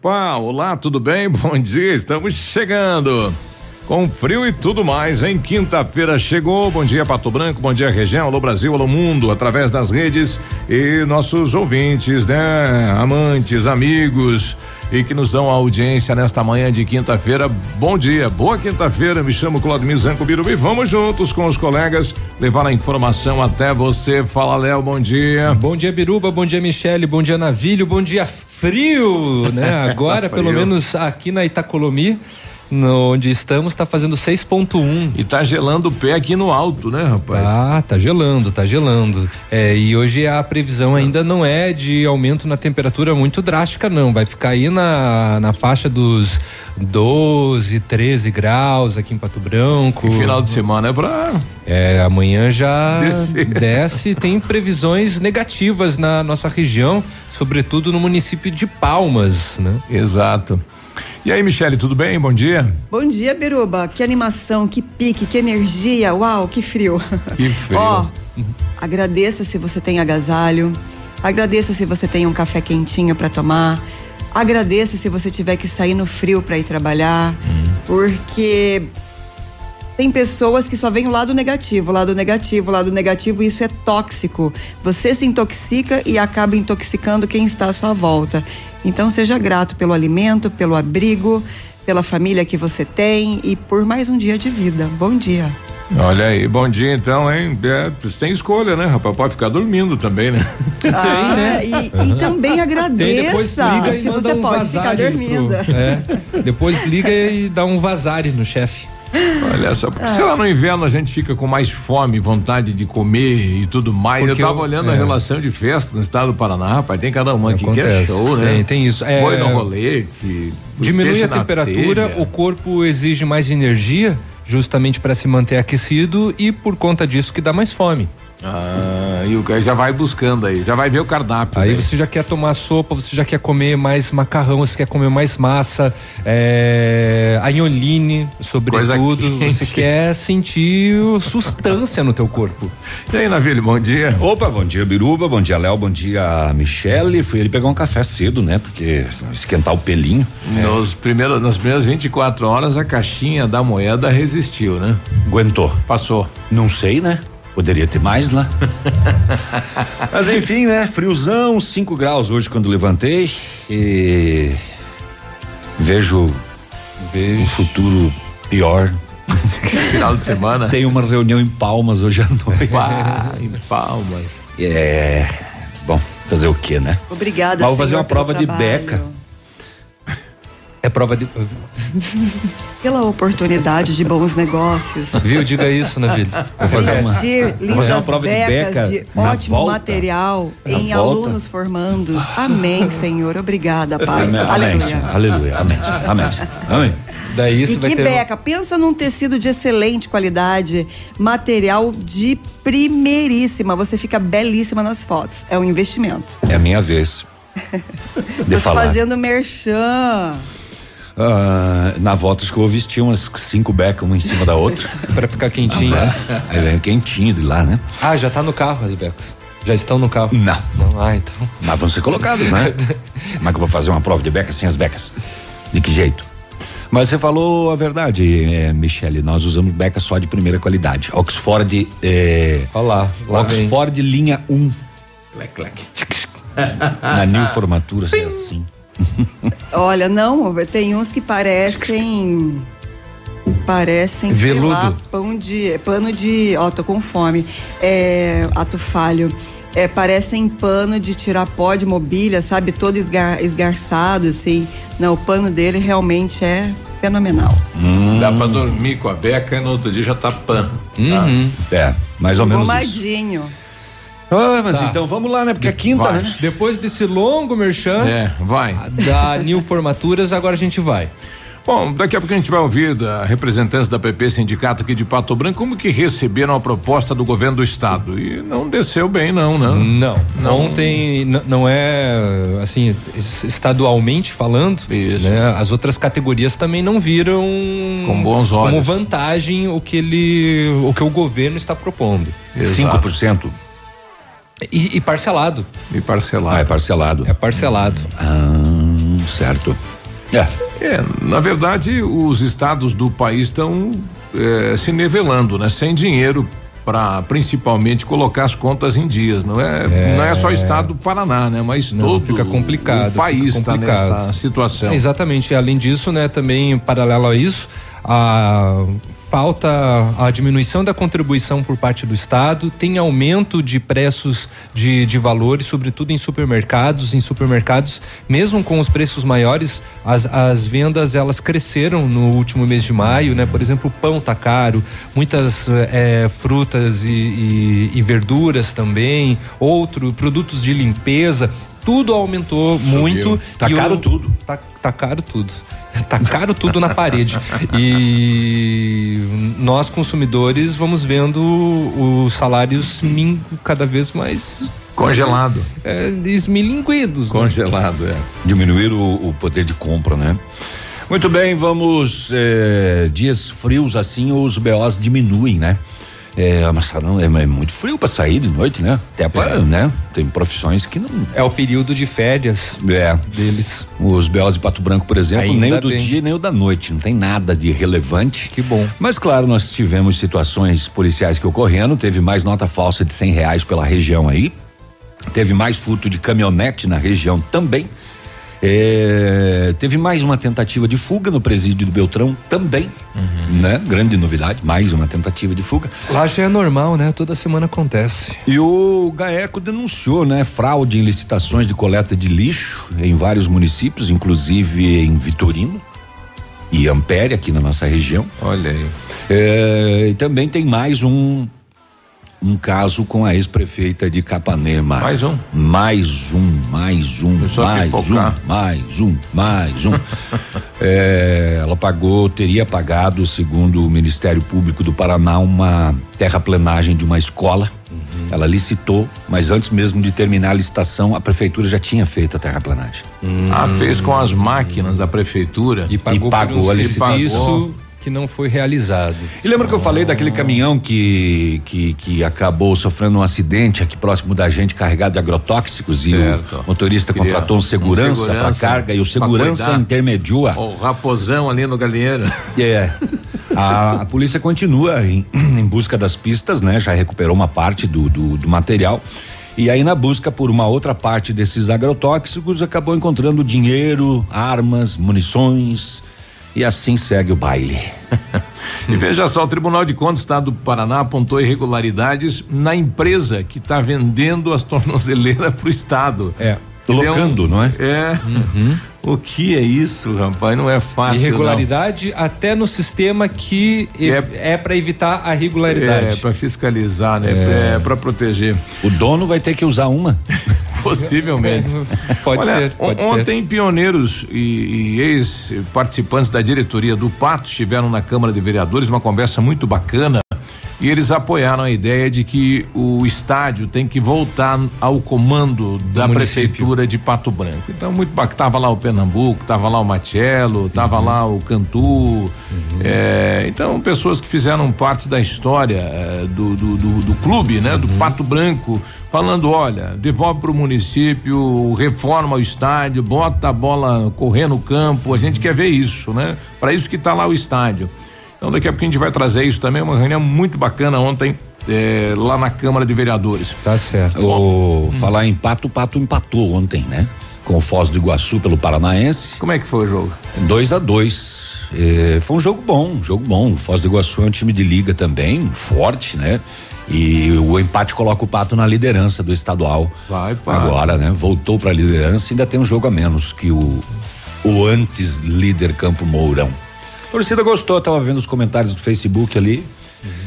Opa, olá, tudo bem? Bom dia, estamos chegando. Com frio e tudo mais, em quinta-feira chegou. Bom dia, Pato Branco, bom dia, região, alô Brasil, alô mundo, através das redes e nossos ouvintes, né? Amantes, amigos e que nos dão audiência nesta manhã de quinta-feira. Bom dia, boa quinta-feira. Me chamo Claudio Zanco Birubi. Vamos juntos com os colegas levar a informação até você. Fala, Léo, bom dia. Bom dia, Biruba. Bom dia, Michele. Bom dia, Navilho. Bom dia, frio, né? Agora, pelo menos aqui na Itacolomi no, onde estamos está fazendo 6.1. E tá gelando o pé aqui no alto, né, rapaz? Tá, tá gelando, tá gelando. É, e hoje a previsão ainda não é de aumento na temperatura muito drástica, não. Vai ficar aí na, na faixa dos 12, 13 graus aqui em Pato Branco. E final de semana é pra. É, amanhã já Descer. desce. Tem previsões negativas na nossa região, sobretudo no município de Palmas, né? Exato. E aí, Michele, tudo bem? Bom dia. Bom dia, Biruba. Que animação, que pique, que energia. Uau, que frio. Que frio. Ó, agradeça se você tem agasalho. Agradeça se você tem um café quentinho para tomar. Agradeça se você tiver que sair no frio para ir trabalhar, hum. porque tem pessoas que só veem o lado negativo, o lado negativo, o lado negativo, e isso é tóxico. Você se intoxica e acaba intoxicando quem está à sua volta. Então seja grato pelo alimento, pelo abrigo, pela família que você tem e por mais um dia de vida. Bom dia. Olha aí, bom dia então, hein? É, você tem escolha, né, rapaz? Pode ficar dormindo também, né? Ah, tem, né? E, e também agradeça tem, se você um pode ficar dormindo. Pro, é, depois liga e dá um vazare no chefe. Olha só, porque se lá no inverno a gente fica com mais fome, vontade de comer e tudo mais. Porque eu tava eu, olhando é. a relação de festa no estado do Paraná, rapaz, tem cada uma aqui que é show, né? Tem, tem isso. É, Boi no rolete. Diminui a temperatura, telha. o corpo exige mais energia, justamente para se manter aquecido e por conta disso que dá mais fome. Ah, e o cara já vai buscando aí, já vai ver o cardápio. Aí né? você já quer tomar sopa, você já quer comer mais macarrão, você quer comer mais massa, é, anholine, sobretudo. Você quer sentir sustância no teu corpo. E aí, Navilho, bom dia. Opa, bom dia, Biruba, bom dia, Léo, bom dia, Michele. Fui ele pegar um café cedo, né? Porque esquentar o pelinho. Nos é. primeiros, nas primeiras 24 horas, a caixinha da moeda resistiu, né? Aguentou. Passou. Não sei, né? Poderia ter mais lá. Mas enfim, né? Friozão, 5 graus hoje quando levantei. E vejo, vejo. um futuro pior. Final de semana. Tem uma reunião em Palmas hoje à noite. Uau, em Palmas. É. Bom, fazer o quê, né? Obrigada. Vou fazer uma prova de beca. É prova de. Pela oportunidade de bons negócios. Viu? Diga isso, na vida. Vou fazer uma, vou fazer uma prova de beca. De ótimo volta. material em volta. alunos formandos. Amém, Senhor. Obrigada, Pai. Amém. Aleluia. Aleluia. Amém. Amém. Amém. Daí isso e vai que ter... beca, pensa num tecido de excelente qualidade, material de primeiríssima. Você fica belíssima nas fotos. É um investimento. É a minha vez. de Tô falar. fazendo merchan. Uh, na volta que eu vou vestir umas cinco becas uma em cima da outra. para ficar quentinho. Ah, Aí vem quentinho de lá, né? Ah, já tá no carro as becas. Já estão no carro? Não. Não, ah, então. Mas vão ser colocados, né? Como é que eu vou fazer uma prova de becas sem as becas? De que jeito? Mas você falou a verdade, é, Michele. Nós usamos becas só de primeira qualidade. Oxford. É, Olha lá. lá Oxford vem. linha 1. Clec, clec. Na New Formatura, assim. Olha, não, tem uns que parecem parecem sei Veludo. lá, pão de pano de, ó, tô com fome. É, ato falho. É, parecem pano de tirar pó de mobília, sabe? Todo esgar, esgarçado, assim. Não, o pano dele realmente é fenomenal. Dá pra dormir com a beca e no outro dia já tá pan. Uhum. É, mais ou menos isso. Ah, mas Tá. então vamos lá, né? Porque é quinta, Vai. né? Depois desse longo merchan É, vai. da Nil Formaturas, agora a gente vai. Bom, daqui a pouco a gente vai ouvir da representantes da PP Sindicato aqui de Pato Branco como que receberam a proposta do governo do estado. E não desceu bem, não, né? Não, Não. ontem n- não é assim es- estadualmente falando, Isso. né? As outras categorias também não viram Com bons olhos. como vantagem o que ele, o que o governo está propondo 5%. E, e parcelado, E parcelar. Ah, é parcelado. é parcelado. Ah, certo. É. É, na verdade, os estados do país estão eh, se nivelando, né? Sem dinheiro para principalmente colocar as contas em dias, não é? Não é só o estado do Paraná, né? Mas Não, todo fica complicado, o país está nessa situação. É, exatamente. Além disso, né, também paralelo a isso, a falta a diminuição da contribuição por parte do Estado, tem aumento de preços de, de valores, sobretudo em supermercados. Em supermercados, mesmo com os preços maiores, as, as vendas elas cresceram no último mês de maio, né? Por exemplo, o pão tá caro, muitas eh, frutas e, e- e verduras também, outro produtos de limpeza. Tudo aumentou muito. Tá caro o- tudo. Tá, tá caro tudo. Tá caro tudo na parede. E nós, consumidores, vamos vendo os salários cada vez mais Congelado. é, esmilinguidos. né? Congelado, é. Diminuir o, o poder de compra, né? Muito bem, vamos. eh, dias frios assim, os BOs diminuem, né? É, mas não, é, é muito frio para sair de noite, né? Até para, É. né? Tem profissões que não. É o período de férias É. deles. Os BOs de Pato Branco, por exemplo, Ainda nem o do bem. dia nem o da noite. Não tem nada de relevante. Que bom. Mas claro, nós tivemos situações policiais que ocorreram, teve mais nota falsa de cem reais pela região aí, teve mais furto de caminhonete na região também, É, teve mais uma tentativa de fuga no presídio do Beltrão também, né? Grande novidade, mais uma tentativa de fuga. Lá já é normal, né? Toda semana acontece. E o Gaeco denunciou, né, fraude em licitações de coleta de lixo em vários municípios, inclusive em Vitorino e Ampere, aqui na nossa região. Olha aí. É, e também tem mais um um caso com a ex-prefeita de Capanema. Mais um? Mais um, mais um, a mais um, mais um, mais um. É, ela pagou, teria pagado, segundo o Ministério Público do Paraná, uma terraplenagem de uma escola. Uhum. Ela licitou, mas antes mesmo de terminar a licitação, a prefeitura já tinha feito a terraplenagem. Ah, fez com as máquinas da prefeitura. E pagou, pagou por um ali, serviço pagou. Que não foi realizado. E lembra que eu falei daquele caminhão que, que, que acabou sofrendo um acidente aqui próximo da gente, carregado de agrotóxicos e Certo. o motorista Queria contratou um um segurança para segurança carga e o segurança intermediou O raposão ali no galinheiro. é. A, a polícia continua em, em busca das pistas, né? Já recuperou uma parte do, do, do material. E aí, na busca por uma outra parte desses agrotóxicos, acabou encontrando dinheiro, armas, munições. E assim segue o baile. E veja só, o Tribunal de Contas do Estado do Paraná apontou irregularidades na empresa que está vendendo as tornozeleiras para o Estado. É. É um- Locando, não é? É. O que é isso, rapaz? Não é fácil. Irregularidade até no sistema que e- É- é, para evitar a não. É, regularidade. para fiscalizar, né? É, para proteger. O dono vai ter que usar uma. Possivelmente. Pode Olha, ser, pode on- ser. ontem pioneiros e, e ex-participantes da diretoria do Pato estiveram na Câmara de Vereadores, uma conversa muito bacana. E eles apoiaram a ideia de que o estádio tem que voltar ao comando da município. prefeitura de Pato Branco. Então, muito bacana. Tava lá o Pernambuco, tava lá o Matiello, tava Uhum. lá o Cantu. é, então, pessoas que fizeram parte da história é, do, do, do- do clube, né? Uhum. Do Pato Branco, falando: olha, devolve para o município, reforma o estádio, bota a bola correr no campo. A gente quer ver isso, né? Para isso que tá lá o estádio. Então, daqui a pouco a gente vai trazer isso também. Uma reunião muito bacana ontem, é, lá na Câmara de Vereadores. Tá certo. O, Falar em pato, o pato empatou ontem, né? Com o Foz do Iguaçu pelo Paranaense. Como é que foi o jogo? 2 a 2 Eh, foi um jogo bom, um jogo bom. O Foz do Iguaçu é um time de liga também, forte, né? E o empate coloca o Pato na liderança do estadual. Vai, pá. Agora, né? Voltou para a liderança e ainda tem um jogo a menos que o, o antes líder Campo Mourão. A torcida gostou, tava vendo os comentários do Facebook ali,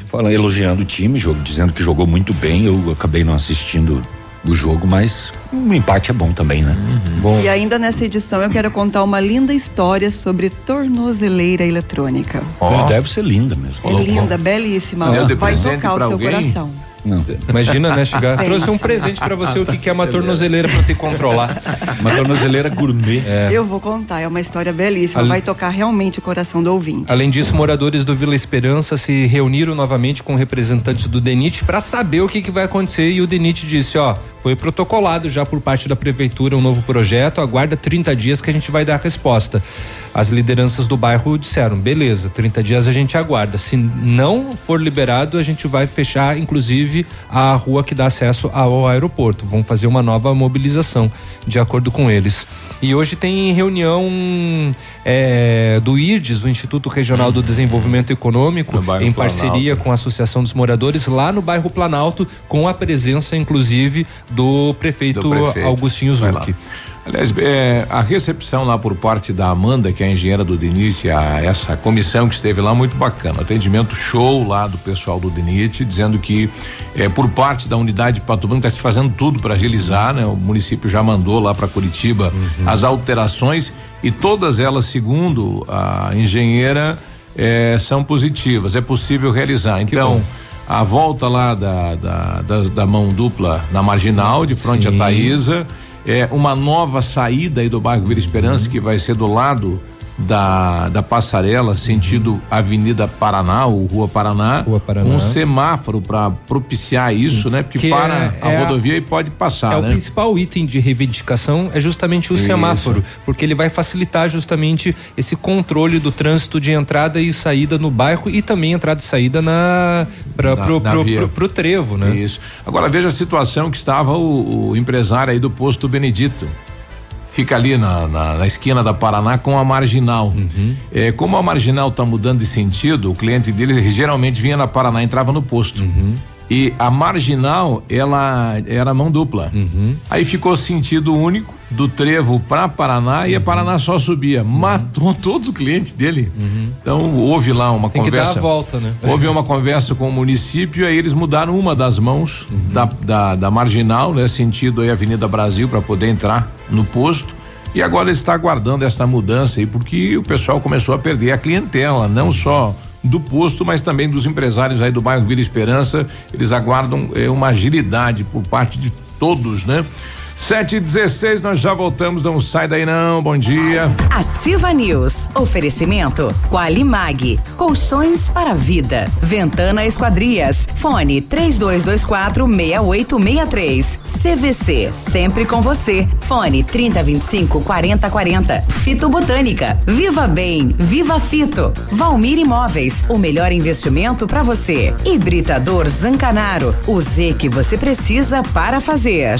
falando, elogiando o time, jogo, dizendo que jogou muito bem. Eu acabei não assistindo o jogo, mas um empate é bom também, né? Bom. E ainda nessa edição eu quero contar uma linda história sobre tornozeleira eletrônica. Ó. Deve ser linda mesmo. É linda, belíssima. Vai tocar o seu alguém? coração. Não, Imagina, né? Chegar. Suspense. Trouxe um presente pra você, o que, que é uma tornozeleira pra te controlar. uma tornozeleira gourmet. Eu vou contar, é uma história belíssima. Vai tocar realmente o coração do ouvinte. Além disso, moradores do Vila Esperança se reuniram novamente com representantes do DENIT para saber o que, que vai acontecer e o DENIT disse, ó, foi protocolado já por parte da prefeitura um novo projeto, aguarda 30 dias que a gente vai dar a resposta. As lideranças do bairro disseram, beleza, 30 dias a gente aguarda. Se não for liberado, a gente vai fechar, inclusive, a rua que dá acesso ao aeroporto. Vão fazer uma nova mobilização, de acordo com eles. E hoje tem reunião é, do IRDES, o Instituto Regional do Desenvolvimento Econômico, em Planalto. parceria com a Associação dos Moradores, lá no bairro Planalto, com a presença, inclusive, do prefeito, Do prefeito. Augustinho Zucchi. Aliás, é, a recepção lá por parte da Amanda, que é a engenheira do DENIT, a, essa comissão que esteve lá, muito bacana. Atendimento show lá do pessoal do DENIT, dizendo que é, por parte da unidade de Pato Branco está se fazendo tudo para agilizar, né? O município já mandou lá para Curitiba as alterações e todas elas, segundo a engenheira, é, são positivas. É possível realizar. Então, a volta lá da, da, das- da mão dupla na marginal, de frente à Sim. Taísa, é uma nova saída aí do bairro Vila Esperança, que vai ser do lado da, da passarela, sentido Avenida Paraná ou Rua Paraná. Rua Paraná. Um semáforo para propiciar isso, né? Porque Que para é- a é a- rodovia e pode passar, É o né? principal item de reivindicação é justamente o Isso. semáforo, porque ele vai facilitar justamente esse controle do trânsito de entrada e saída no bairro e também entrada e saída na, pra, Na- pro, na pro, pro- pro trevo, né? Isso. Agora veja a situação que estava o, o empresário aí do posto Benedito. Fica ali na, na, na esquina da Paraná com a marginal. Uhum. É, como a marginal está mudando de sentido, o cliente dele geralmente vinha na Paraná e entrava no posto. Uhum. E a marginal, ela era mão dupla. Uhum. Aí ficou sentido único do trevo para Paraná Uhum. e a Paraná só subia. Matou todos os clientes dele. Então houve lá uma Uhum. Tem que conversa. dar a volta, né? Houve uma conversa com o município, aí eles mudaram uma das mãos Uhum. da, da, da marginal, né? Sentido aí Avenida Brasil para poder entrar no posto. E agora ele está aguardando essa mudança aí, porque o pessoal começou a perder a clientela, não só do posto, mas também dos empresários aí do bairro Vila Esperança. Eles aguardam eh, uma agilidade por parte de todos, né? Sete e dezesseis, nós já voltamos, não sai daí não, bom dia. Ativa News. Oferecimento Qualimag. Colchões para vida. Ventana Esquadrias. Fone 3224 6863. CVC. Sempre com você. Fone 3025 4040. Fito Botânica. Viva Bem. Viva Fito. Valmir Imóveis. O melhor investimento para você. Hibridador Zancanaro. O Z que você precisa para fazer.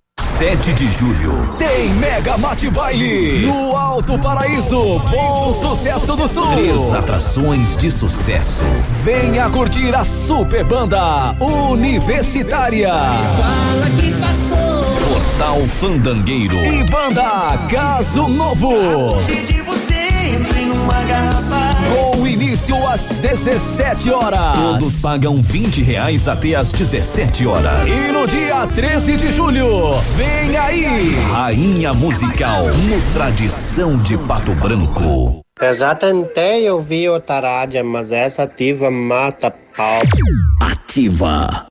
88. 7 de julho tem Mega Mate Baile no Alto Paraíso, Bom Sucesso do Sul. Três atrações de sucesso. Venha curtir a super banda Universitária. Fala que passou. Portal Fandangueiro e banda Caso Novo. de você entre numa garrafa. Com início às 17 horas. Todos pagam 20 reais até às 17 horas. E no dia 13 de julho, vem aí! Rainha Musical no Tradição de Pato Branco. Eu já tentei ouvir o Tarádia, mas essa ativa mata pau. Ativa.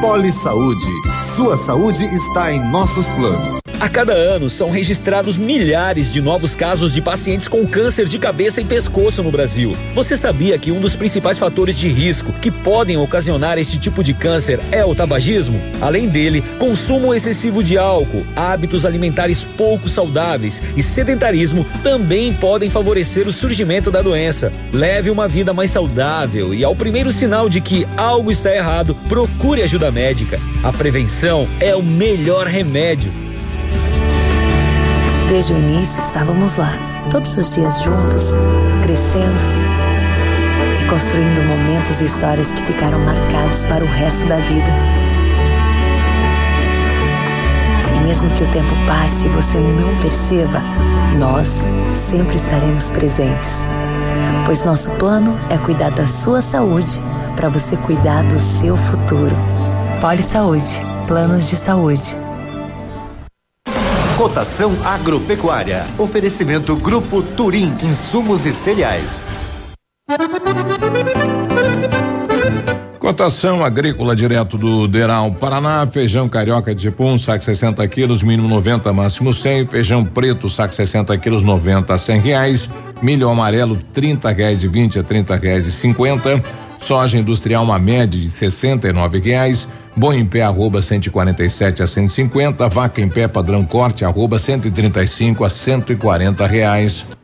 Poli Saúde. Sua saúde está em nossos planos. A cada ano são registrados milhares de novos casos de pacientes com câncer de cabeça e pescoço no Brasil. Você sabia que um dos principais fatores de risco que podem ocasionar esse tipo de câncer é o tabagismo? Além dele, consumo excessivo de álcool, hábitos alimentares pouco saudáveis e sedentarismo também podem favorecer o surgimento da doença. Leve uma vida mais saudável e ao primeiro sinal de que algo está errado, procure ajuda médica. A prevenção é o melhor remédio. Desde o início estávamos lá, todos os dias juntos, crescendo e construindo momentos e histórias que ficaram marcados para o resto da vida. E mesmo que o tempo passe e você não perceba, nós sempre estaremos presentes. Pois nosso plano é cuidar da sua saúde para você cuidar do seu futuro. Poli Saúde, planos de saúde. Cotação agropecuária. Oferecimento Grupo Turim, insumos e cereais. Cotação agrícola direto do Deral Paraná, feijão carioca de pum, saco 60 quilos, mínimo 90, máximo 100. Feijão preto, saco 60 quilos, 90 a 100 reais. Milho amarelo, 30 reais e 20 a 30 reais e 50. Soja industrial, uma média de 69 reais. Boi em pé, arroba 147 a 150. Vaca em pé, padrão corte, arroba 135 a 140 reais.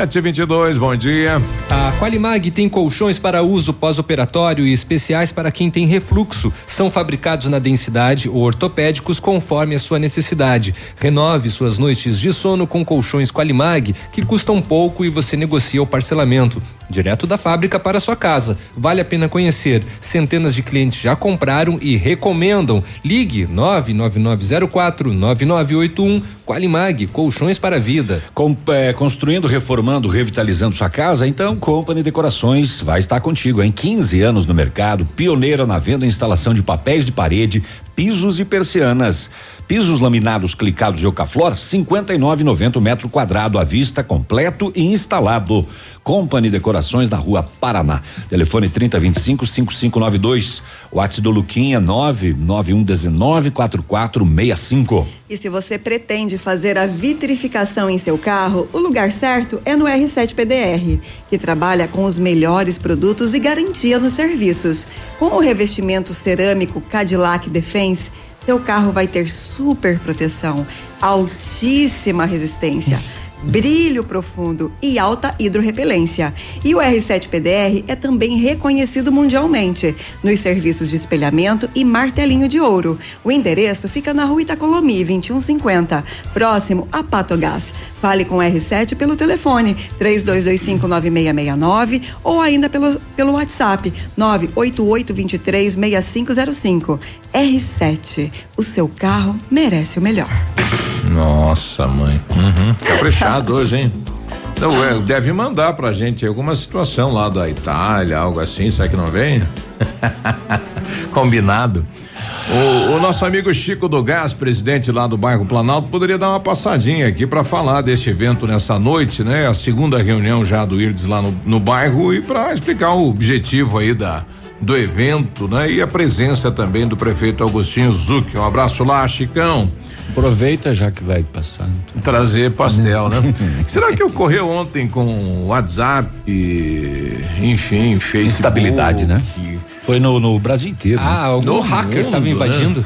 722, bom dia. A Qualimag tem colchões para uso pós-operatório e especiais para quem tem refluxo. São fabricados na densidade ou ortopédicos conforme a sua necessidade. Renove suas noites de sono com colchões Qualimag, que custam pouco e você negocia o parcelamento. Direto da fábrica para sua casa. Vale a pena conhecer. Centenas de clientes já compraram e recomendam. Ligue 99904 9981 Qualimag, colchões para a vida. Com, é, construindo, reformando, revitalizando sua casa, então Company Decorações vai estar contigo em 15 anos no mercado, pioneira na venda e instalação de papéis de parede, pisos e persianas. Pisos laminados clicados de Ocaflor, 59,90 metro quadrado à vista, completo e instalado. Company Decorações na Rua Paraná. Telefone 3025 5592. WhatsApp do Luquinha 99119 4465. E se você pretende fazer a vitrificação em seu carro, o lugar certo é no R7 PDR, que trabalha com os melhores produtos e garantia nos serviços. Com o revestimento cerâmico Cadillac Defense, seu carro vai ter super proteção, altíssima resistência. Brilho profundo e alta hidrorrepelência. E o R7 PDR é também reconhecido mundialmente nos serviços de espelhamento e martelinho de ouro. O endereço fica na rua Itacolomi, 2150, próximo a Patogás. Fale com o R7 pelo telefone 32259669 ou ainda pelo, pelo WhatsApp 988236505. R7, o seu carro merece o melhor. Nossa, mãe. Uhum. Caprichado hoje, hein? É, deve mandar pra gente alguma situação lá da Itália, algo assim, será que não vem? Combinado. O, o, nosso amigo Chico do Gás, presidente lá do bairro Planalto, poderia dar uma passadinha aqui para falar deste evento nessa noite, né? A segunda reunião já do IRDES lá no, no bairro e para explicar o objetivo aí da do evento, né? E a presença também do prefeito Agostinho Zucchi. Um abraço lá, Chicão. Aproveita já que vai passar. Então. Trazer pastel, né? Será que ocorreu ontem com WhatsApp, enfim, Facebook? Instabilidade, né? Foi no, no Brasil inteiro. Ah, algum No hacker estava né? invadindo.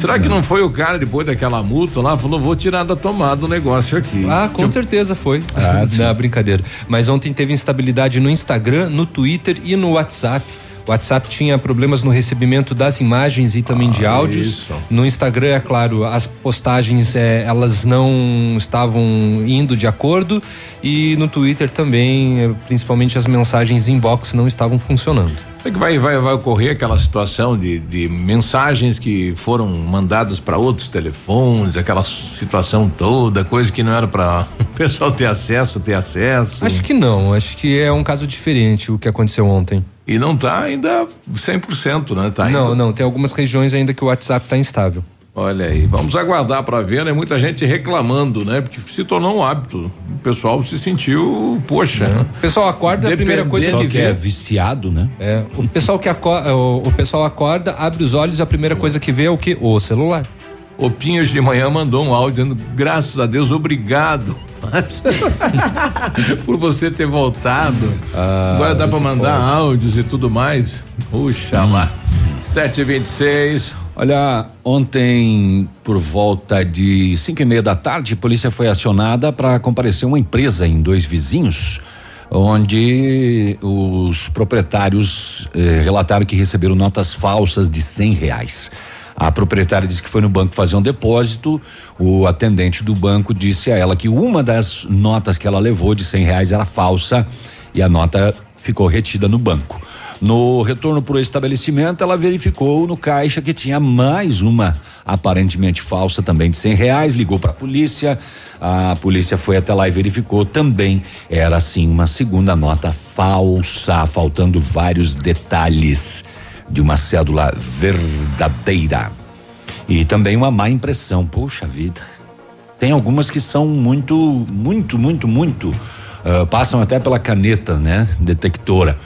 Será que não foi o cara depois daquela multa lá falou vou tirar da tomada o negócio aqui? Ah, com certeza foi. Ah. Não, brincadeira. Mas ontem teve instabilidade no Instagram, no Twitter e no WhatsApp. O WhatsApp tinha problemas no recebimento das imagens e também de áudios. isso. No Instagram, é claro, as postagens eh, elas não estavam indo de acordo e no Twitter também, eh, principalmente as mensagens inbox não estavam funcionando. Que vai, vai, vai ocorrer aquela situação de, de mensagens que foram mandadas para outros telefones, aquela situação toda, coisa que não era para o pessoal ter acesso, ter acesso. Acho que não, acho que é um caso diferente o que aconteceu ontem. E não tá ainda 100%, né? Tá não, ainda- não, tem algumas regiões ainda que o WhatsApp está instável. Olha aí, vamos aguardar para ver, né? Muita gente reclamando, né? Porque se tornou um hábito. O pessoal se sentiu, poxa. O pessoal acorda, a primeira coisa que que é vê. viciado, né? É, o pessoal que acorda, o, o pessoal acorda, abre os olhos, a primeira coisa que vê é o que? O celular. O Pinhos de manhã mandou um áudio dizendo, graças a Deus, obrigado. Por você ter voltado. Ah, Agora dá para mandar pode. áudios e tudo mais. Puxa lá. 726. Olha, ontem, por volta de cinco e meia da tarde, a polícia foi acionada para comparecer uma empresa em dois vizinhos, onde os proprietários eh, relataram que receberam notas falsas de cem reais. A proprietária disse que foi no banco fazer um depósito. O atendente do banco disse a ela que uma das notas que ela levou de cem reais era falsa e a nota ficou retida no banco. No retorno para o estabelecimento, ela verificou no caixa que tinha mais uma aparentemente falsa também de cem reais, ligou para a polícia, a polícia foi até lá e verificou também era assim uma segunda nota falsa, faltando vários detalhes de uma cédula verdadeira e também uma má impressão, poxa vida. Tem algumas que são muito, muito, muito, muito ah, passam até pela caneta, né, detectora.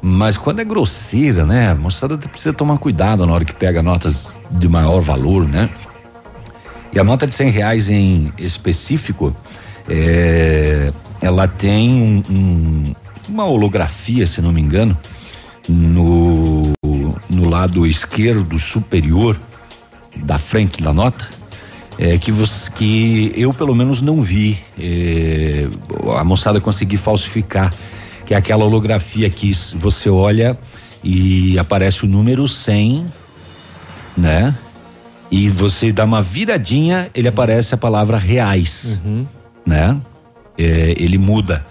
Mas quando é grosseira, né, a moçada precisa tomar cuidado na hora que pega notas de maior valor, né? E a nota de cem reais em específico, é, ela tem um- um- uma holografia, se não me engano, no, no lado esquerdo superior da frente da nota, é, que, você, que eu pelo menos não vi é, a moçada conseguir falsificar, que é aquela holografia que você olha e aparece o número 100, né? E você dá uma viradinha, ele aparece a palavra reais, né? É, ele muda.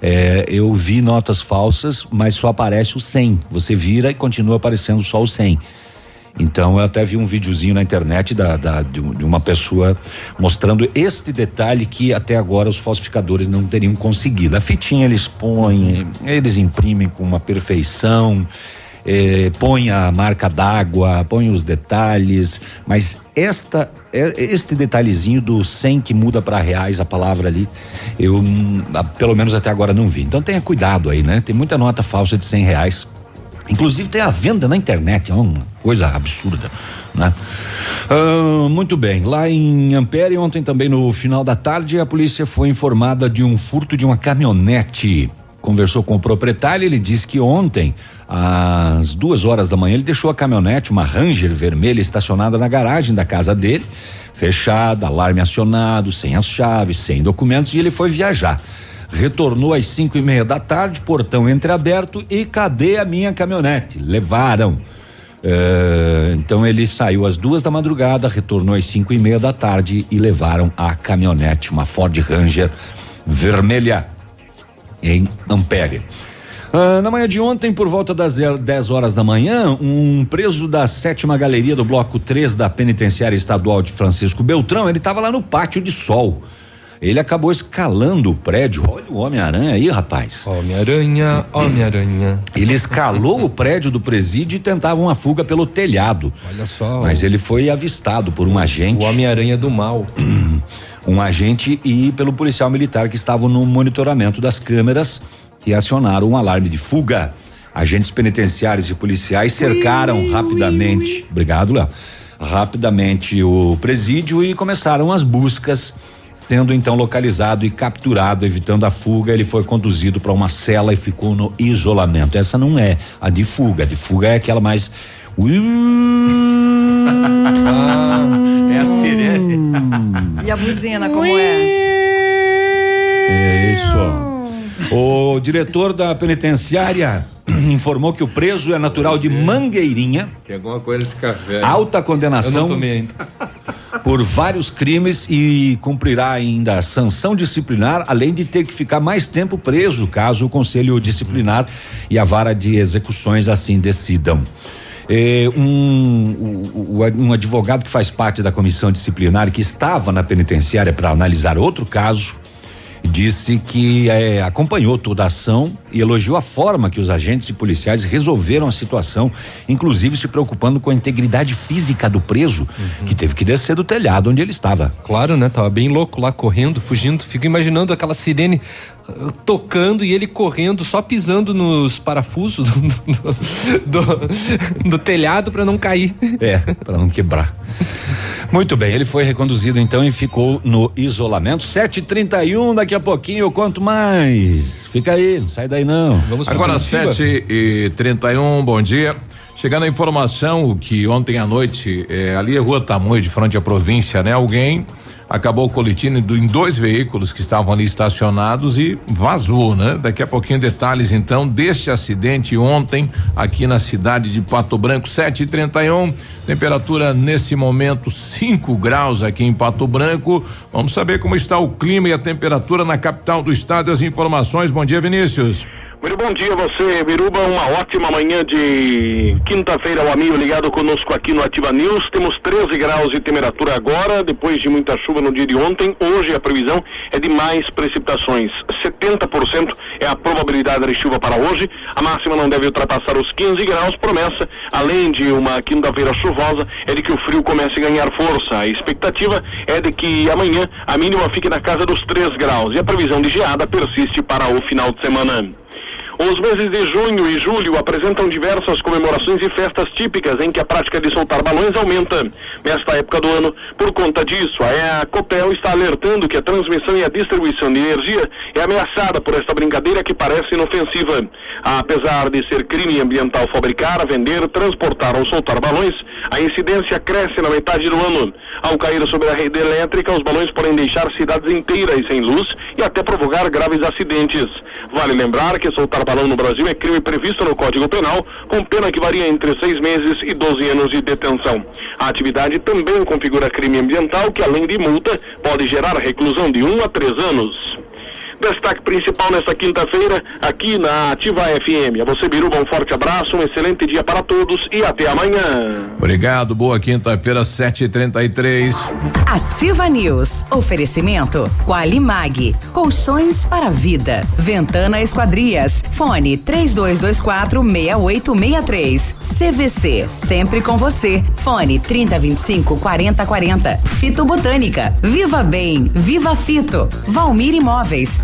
É, eu vi notas falsas, mas só aparece o 100. Você vira e continua aparecendo só o 100. Então eu até vi um videozinho na internet da, da- de, um- uma pessoa mostrando este detalhe que até agora os falsificadores não teriam conseguido. A fitinha eles põem, eles imprimem com uma perfeição, eh, põe a marca d'água, põe os detalhes, mas esta é- este detalhezinho do 100 que muda para reais a palavra ali, eu ah, pelo menos até agora não vi. Então tenha cuidado aí, né? Tem muita nota falsa de 100 reais. Inclusive tem a venda na internet, é uma coisa absurda, né? Ah, muito bem, lá em Ampere, ontem também no final da tarde, a polícia foi informada de um furto de uma caminhonete. Conversou com o proprietário, ele disse que ontem, às duas horas da manhã, ele deixou a caminhonete, uma Ranger vermelha, estacionada na garagem da casa dele, fechada, alarme acionado, sem as chaves, sem documentos, e ele foi viajar. Retornou às cinco e meia da tarde, portão entreaberto e cadê a minha caminhonete? Levaram. Eh, então ele saiu às duas da madrugada, retornou às cinco e meia da tarde e levaram a caminhonete, uma Ford Ranger vermelha em Ampere. Ah, na manhã de ontem, por volta das 10 horas da manhã, um preso da sétima galeria do bloco 3 da penitenciária estadual de Francisco Beltrão, ele estava lá no pátio de sol. Ele acabou escalando o prédio. Olha o Homem-Aranha aí, rapaz. Homem-Aranha, Homem-Aranha. Ele escalou o prédio do presídio e tentava uma fuga pelo telhado. Olha só. Mas ele foi avistado por um agente. O Homem-Aranha do mal. um agente e pelo policial militar que estavam no monitoramento das câmeras que acionaram um alarme de fuga. Agentes penitenciários e policiais cercaram rapidamente, obrigado, Léo, rapidamente o presídio e começaram as buscas. Sendo então localizado e capturado, evitando a fuga, ele foi conduzido para uma cela e ficou no isolamento. Essa não é a de fuga. A de fuga é aquela mais. E a buzina, como é? É isso. O diretor da penitenciária informou que o preso é natural de Mangueirinha. Tem alguma coisa nesse café. Alta condenação. Eu não tomei ainda. Por vários crimes e cumprirá ainda sanção disciplinar, além de ter que ficar mais tempo preso, caso o conselho disciplinar e a vara de execuções assim decidam. Eh, um, um advogado que faz parte da comissão disciplinar que estava na penitenciária para analisar outro caso disse que eh, acompanhou toda a ação e elogiou a forma que os agentes e policiais resolveram a situação, inclusive se preocupando com a integridade física do preso, que teve que descer do telhado onde ele estava. Claro, né? Tava bem louco lá, correndo, fugindo. Fico imaginando aquela sirene uh, tocando e ele correndo, só pisando nos parafusos do, do- do- do telhado para não cair. É, para não quebrar. Muito bem, ele foi reconduzido então e ficou no isolamento. 7h31, daqui a pouquinho eu conto mais. Fica aí, não sai daí não. Vamos Agora 7 e 31 bom dia. Chegando a informação que ontem à noite, eh, ali é Rua Tamoio, de frente à província, né? Alguém acabou colidindo em dois veículos que estavam ali estacionados e vazou, né? Daqui a pouquinho detalhes então deste acidente ontem aqui na cidade de Pato Branco, 7 e 31 temperatura nesse momento 5 graus aqui em Pato Branco. Vamos saber como está o clima e a temperatura na capital do estado. As informações. Bom dia, Vinícius. Muito bom dia a você, Biruba. Uma ótima manhã de quinta-feira, o amigo ligado conosco aqui no Ativa News. Temos 13 graus de temperatura agora, depois de muita chuva no dia de ontem. Hoje a previsão é de mais precipitações. 70% é a probabilidade de chuva para hoje. A máxima não deve ultrapassar os 15 graus. Promessa, além de uma quinta-feira chuvosa, é de que o frio comece a ganhar força. A expectativa é de que amanhã a mínima fique na casa dos 3 graus e a previsão de geada persiste para o final de semana. Os meses de junho e julho apresentam diversas comemorações e festas típicas em que a prática de soltar balões aumenta. Nesta época do ano, por conta disso, a Copel está alertando que a transmissão e a distribuição de energia é ameaçada por esta brincadeira que parece inofensiva. Apesar de ser crime ambiental fabricar, vender, transportar ou soltar balões, a incidência cresce na metade do ano. Ao cair sobre a rede elétrica, os balões podem deixar cidades inteiras sem luz e até provocar graves acidentes. Vale lembrar que soltar balão no Brasil é crime previsto no Código Penal, com pena que varia entre seis meses e 12 anos de detenção. A atividade também configura crime ambiental que, além de multa, pode gerar reclusão de um a três anos. Destaque principal nesta quinta-feira, aqui na Ativa FM. A você, Biruba, um forte abraço, um excelente dia para todos e até amanhã. Obrigado, boa quinta-feira, 7h33. Ativa News. Oferecimento Qualimag. Colchões para a vida. Ventana Esquadrias. Fone 3224 6863. CVC. Sempre com você. Fone 3025 4040. Fito Botânica. Viva Bem. Viva Fito. Valmir Imóveis.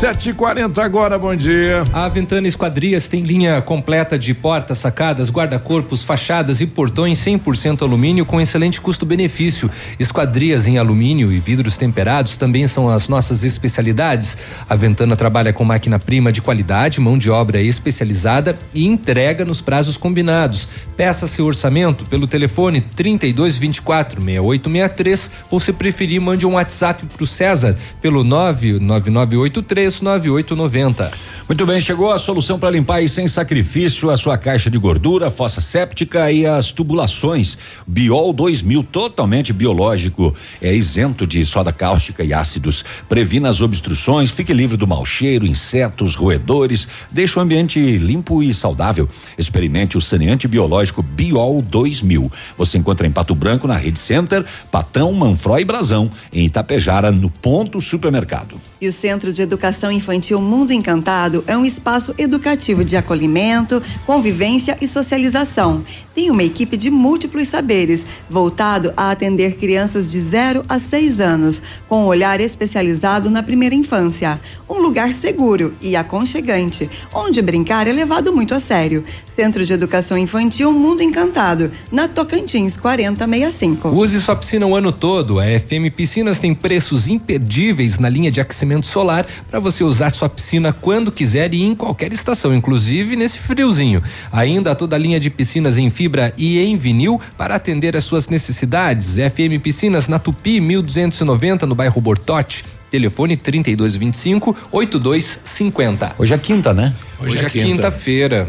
7h40 agora, bom dia. A Ventana Esquadrias tem linha completa de portas, sacadas, guarda-corpos, fachadas e portões 100% alumínio com excelente custo-benefício. Esquadrias em alumínio e vidros temperados também são as nossas especialidades. A Ventana trabalha com máquina-prima de qualidade, mão de obra especializada e entrega nos prazos combinados. Peça seu orçamento pelo telefone 3224 6863 ou se preferir mande um WhatsApp para o César pelo 99983 9890. Muito bem, chegou a solução para limpar e sem sacrifício a sua caixa de gordura, fossa séptica e as tubulações. Biol 2000, totalmente biológico, é isento de soda cáustica e ácidos. Previna as obstruções, fique livre do mau cheiro, insetos, roedores, deixa o ambiente limpo e saudável. Experimente o saneante biológico Biol 2000. Você encontra em Pato Branco, na Rede Center, Patão, Manfró e Brasão, em Itapejara, no Ponto Supermercado. E o Centro de Educação Infantil Mundo Encantado é um espaço educativo de acolhimento, convivência e socialização. Tem uma equipe de múltiplos saberes, voltado a atender crianças de 0 a 6 anos, com um olhar especializado na primeira infância. Um lugar seguro e aconchegante, onde brincar é levado muito a sério. Centro de Educação Infantil Mundo Encantado, na Tocantins 4065. Use sua piscina o ano todo. A FM Piscinas tem preços imperdíveis na linha de aquecimento solar para você usar sua piscina quando quiser e em qualquer estação, inclusive nesse friozinho. Ainda toda a linha de piscinas em fibra e em vinil para atender às suas necessidades. FM Piscinas na Tupi 1290 no bairro Bortote. Telefone 3225 8250. Hoje é quinta, né? Hoje, é quinta-feira.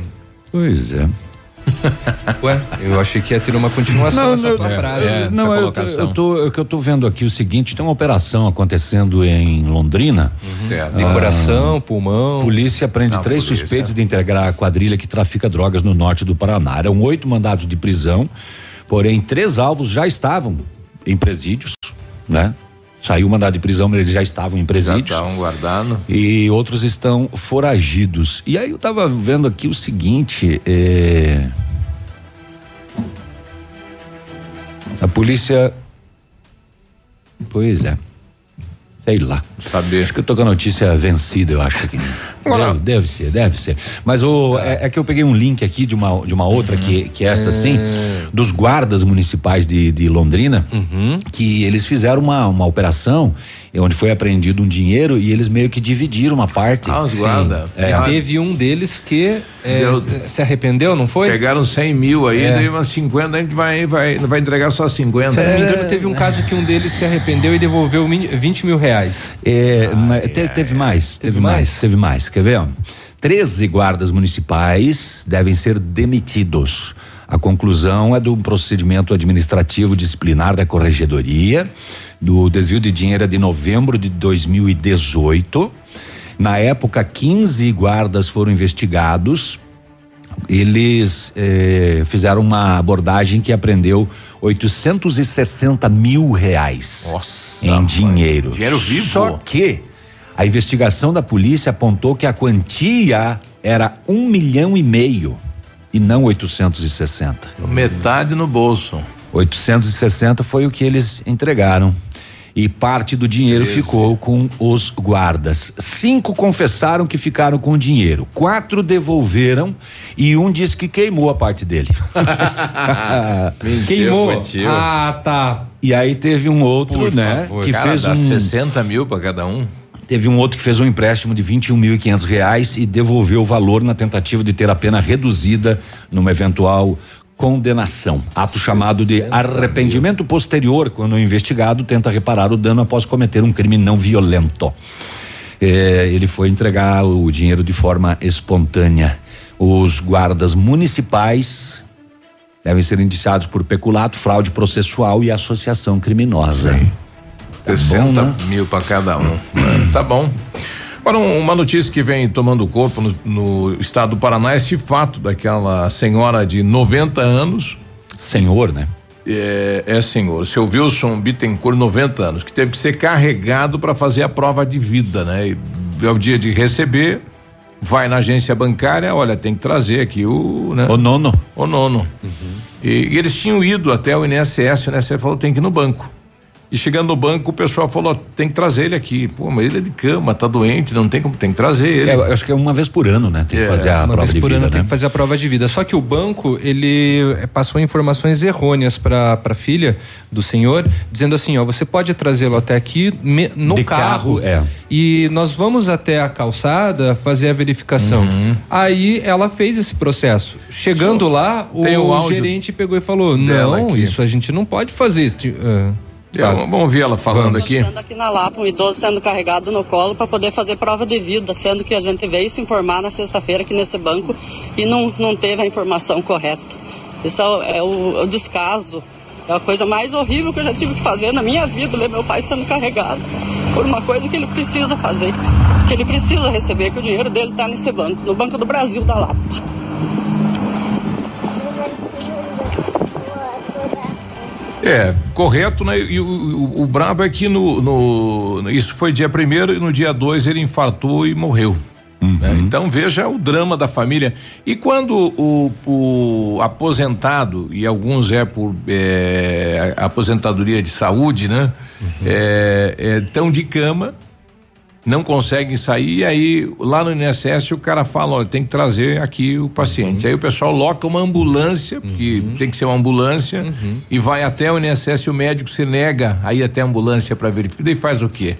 Pois é. Ué, eu achei que ia ter uma continuação essa tua é, frase. é, não, eu, eu tô, eu, que eu tô vendo aqui o seguinte, tem uma operação acontecendo em Londrina. É, tem coração, pulmão. Polícia prende Não, três polícia. suspeitos de integrar a quadrilha que trafica drogas no norte do Paraná. Eram oito mandados de prisão, porém três alvos já estavam em presídios, né? Saiu o mandado de prisão, mas eles já estavam em presídios. estavam guardando. E outros estão foragidos. E aí eu tava vendo aqui o seguinte, é... A polícia. Pois é. Sei lá. Saber. Acho que eu tô com a notícia vencida, eu acho que. deve, deve ser, deve ser. Mas o, é, é que eu peguei um link aqui de uma, de uma outra que, que é esta sim, dos guardas municipais de, de Londrina, que eles fizeram uma, uma operação onde foi apreendido um dinheiro e eles meio que dividiram uma parte. Ah, os guarda. É, E teve um deles que é, Deu- se arrependeu, não foi? Pegaram 100 mil aí, É. daí umas 50, a gente vai, vai, vai entregar só 50. Se não me engano, teve um caso que um deles se arrependeu e devolveu mi- 20 mil reais. É, te- teve mais, teve, mais? teve mais. Quer ver? ó? 13 guardas municipais devem ser demitidos. A conclusão é do procedimento administrativo disciplinar da Corregedoria. Do desvio de dinheiro de novembro de 2018. Na época, 15 guardas foram investigados. Eles eh, fizeram uma abordagem que apreendeu 860 mil reais em dinheiro. dinheiro vivo. Só que a investigação da polícia apontou que a quantia era um milhão e meio e não 860. Metade no bolso. 860 foi o que eles entregaram. E parte do dinheiro Treze. ficou com os guardas. Cinco confessaram que ficaram com o dinheiro. Quatro devolveram e um disse que queimou a parte dele. Queimou. Ah, tá. E aí teve um outro, Por né? favor. Que Cara, fez dá um. 60 mil pra cada um. Teve um outro que fez um empréstimo de 21.500 reais e devolveu o valor na tentativa de ter a pena reduzida numa eventual condenação. Ato chamado de arrependimento posterior, quando o investigado tenta reparar o dano após cometer um crime não violento. É, ele foi entregar o dinheiro de forma espontânea. Os guardas municipais devem ser indiciados por peculato, fraude processual e associação criminosa. Tá 60 bom, né? mil para cada um. É, tá bom. Agora, um- uma notícia que vem tomando corpo no, no estado do Paraná é esse fato daquela senhora de 90 anos. Senhor, né? É, é senhor. Seu Wilson Bittencourt, 90 anos, que teve que ser carregado para fazer a prova de vida, né? E é o dia de receber, vai na agência bancária, olha, tem que trazer aqui o. Né? O nono. O nono. E, e eles tinham ido até o INSS, o INSS falou, tem que ir no banco. E chegando no banco, o pessoal falou, tem que trazer ele aqui. Pô, mas ele é de cama, tá doente, não tem como, tem que trazer ele. É, eu acho que é uma vez por ano, né? Tem que É, fazer a Uma prova vez de por vida, ano né? tem que fazer a prova de vida. Só que o banco, ele eh, passou informações errôneas para a filha do senhor, dizendo assim, ó, você pode trazê-lo até aqui me- no De carro, carro, é. e nós vamos até a calçada fazer a verificação. Uhum. Aí ela fez esse processo. Chegando lá, o, o gerente pegou e falou, não, aqui. isso a gente não pode fazer. Este- É, vamos ouvir ela falando aqui. Estando aqui na Lapa, um idoso sendo carregado no colo para poder fazer prova de vida, sendo que a gente veio se informar na sexta-feira aqui nesse banco e não, não teve a informação correta. Isso é, o- é o, é o descaso. É a coisa mais horrível que eu já tive que fazer na minha vida, ver meu pai sendo carregado por uma coisa que ele precisa fazer, que ele precisa receber, que o dinheiro dele está nesse banco, no Banco do Brasil da Lapa. É, correto, né? E o, o, o brabo é que no, no- Isso foi dia primeiro e no dia 2 ele infartou e morreu. né? Então veja o drama da família. E quando o, o aposentado, e alguns é por é, aposentadoria de saúde, né? É, é, tão de cama, não conseguem sair, e aí lá no INSS o cara fala, olha, tem que trazer aqui o paciente. Aí o pessoal loca uma ambulância, porque tem que ser uma ambulância, e vai até o INSS e o médico se nega a ir até a ambulância para verificar. Daí faz o quê?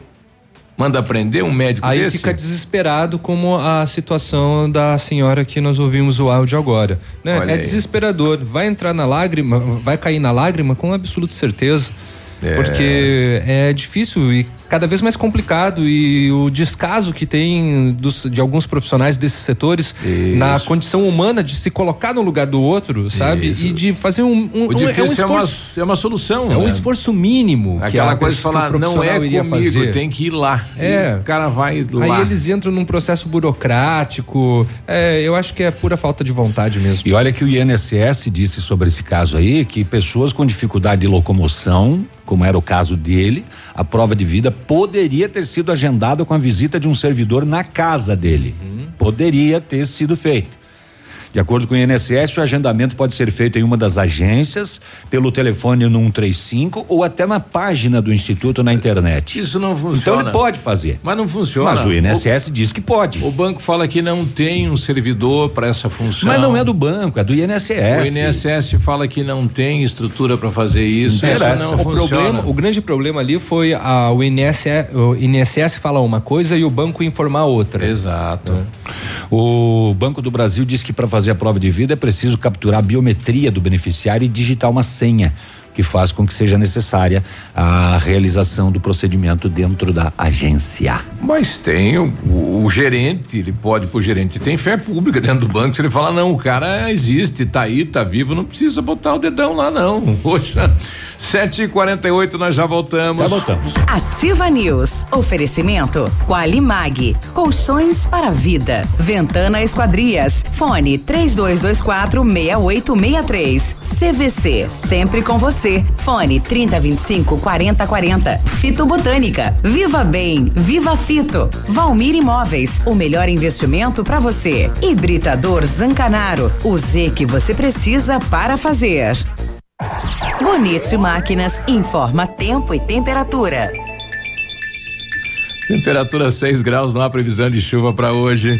Manda prender um médico Aí desse? fica desesperado como a situação da senhora que nós ouvimos o áudio agora. né? Olha É aí. desesperador. Vai entrar na lágrima, vai cair na lágrima com absoluta certeza. É. Porque é difícil e cada vez mais complicado e o descaso que tem dos- de alguns profissionais desses setores na condição humana de se colocar no lugar do outro, sabe? Isso. E de fazer um, um, O um- é, uma, esforço, é uma solução. é um né? esforço mínimo. que Aquela coisa de falar, não é comigo, fazer. tem que ir lá. É. E o cara vai lá. Aí eles entram num processo burocrático. É, eu acho que é pura falta de vontade mesmo. E olha que o INSS disse sobre esse caso aí que pessoas com dificuldade de locomoção, como era o caso dele, a prova de vida poderia ter sido agendada com a visita de um servidor na casa dele. Poderia ter sido feita. De acordo com o INSS, o agendamento pode ser feito em uma das agências, pelo telefone no 135 ou até na página do instituto na internet. Isso não Então funciona. ele pode fazer. Mas não funciona. Mas o INSS diz que pode. O banco fala que não tem um servidor para essa função. Mas não é do banco, é do INSS. O INSS fala que não tem estrutura para fazer isso. Isso não o, funciona. problema, o grande problema ali foi a, o, INSS, o INSS falar uma coisa e o banco informar outra. Exato. O Banco do Brasil diz que para fazer a prova de vida é preciso capturar a biometria do beneficiário e digitar uma senha, que faz com que seja necessária a realização do procedimento dentro da agência. Mas tem o, o- o gerente, ele pode pro gerente, tem fé pública dentro do banco, se ele falar, não, o cara existe, tá aí, tá vivo, não precisa botar o dedão lá não. Poxa, sete e quarenta e oito, nós já voltamos. Já voltamos. Ativa News. Oferecimento Qualimag. Colchões para a vida. Ventana Esquadrias. Fone 3224 6863. CVC. Sempre com você. Fone 3025 4040. Fito Botânica. Viva Bem. Viva Fito. Valmir Imóveis. O melhor investimento para você. Hibridador Zancanaro. O Z que você precisa para fazer. Bonito Máquinas informa tempo e temperatura. Temperatura 6 graus, não há previsão de chuva para hoje.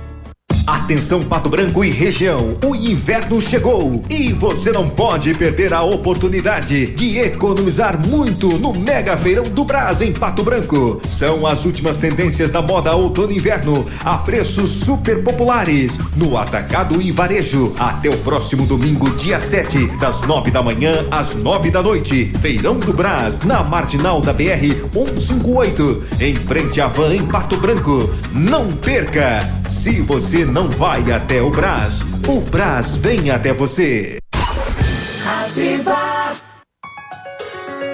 Atenção Pato Branco e região, o inverno chegou e você não pode perder a oportunidade de economizar muito no Mega Feirão do Brás em Pato Branco. São as últimas tendências da moda outono e inverno a preços super populares no atacado e varejo até o próximo domingo, dia 7, das 9 da manhã às 9 da noite. Feirão do Brás, na marginal da BR 158, em frente à van em Pato Branco. Não perca! Se você não vai até o Brás, o Brás vem até você. Ativa.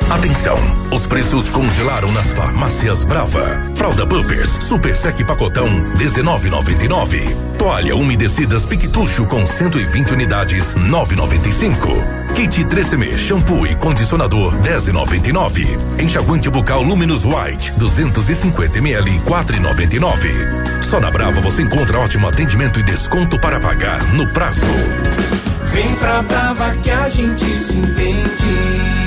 Atenção! Os preços congelaram nas farmácias Brava. Fralda Pampers Super Sec Pacotão 19,99. Toalha umedecidas Piquetucho com 120 unidades 9,95. Kit 3M shampoo e condicionador 10,99. Enxaguante bucal Luminous White 250 ml 4,99. Só na Brava você encontra ótimo atendimento e desconto para pagar no prazo. Vem pra Brava que a gente se entende.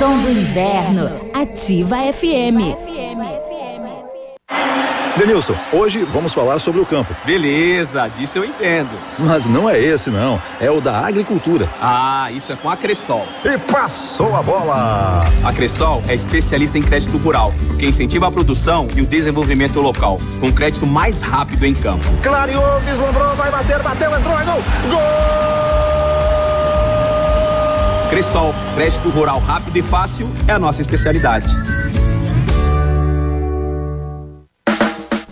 Som do inverno. Ativa FM. Denilson, hoje vamos falar sobre o campo. Beleza, disso eu entendo. Mas não é esse, não. É o da agricultura. Ah, isso é com a Cressol. E passou a bola! A Cressol é especialista em crédito rural, que incentiva a produção e o desenvolvimento local, com crédito mais rápido em campo. Clareou, vislumbrou, vai bater, bateu, entrou, é gol! Cressol, crédito rural rápido e fácil é a nossa especialidade.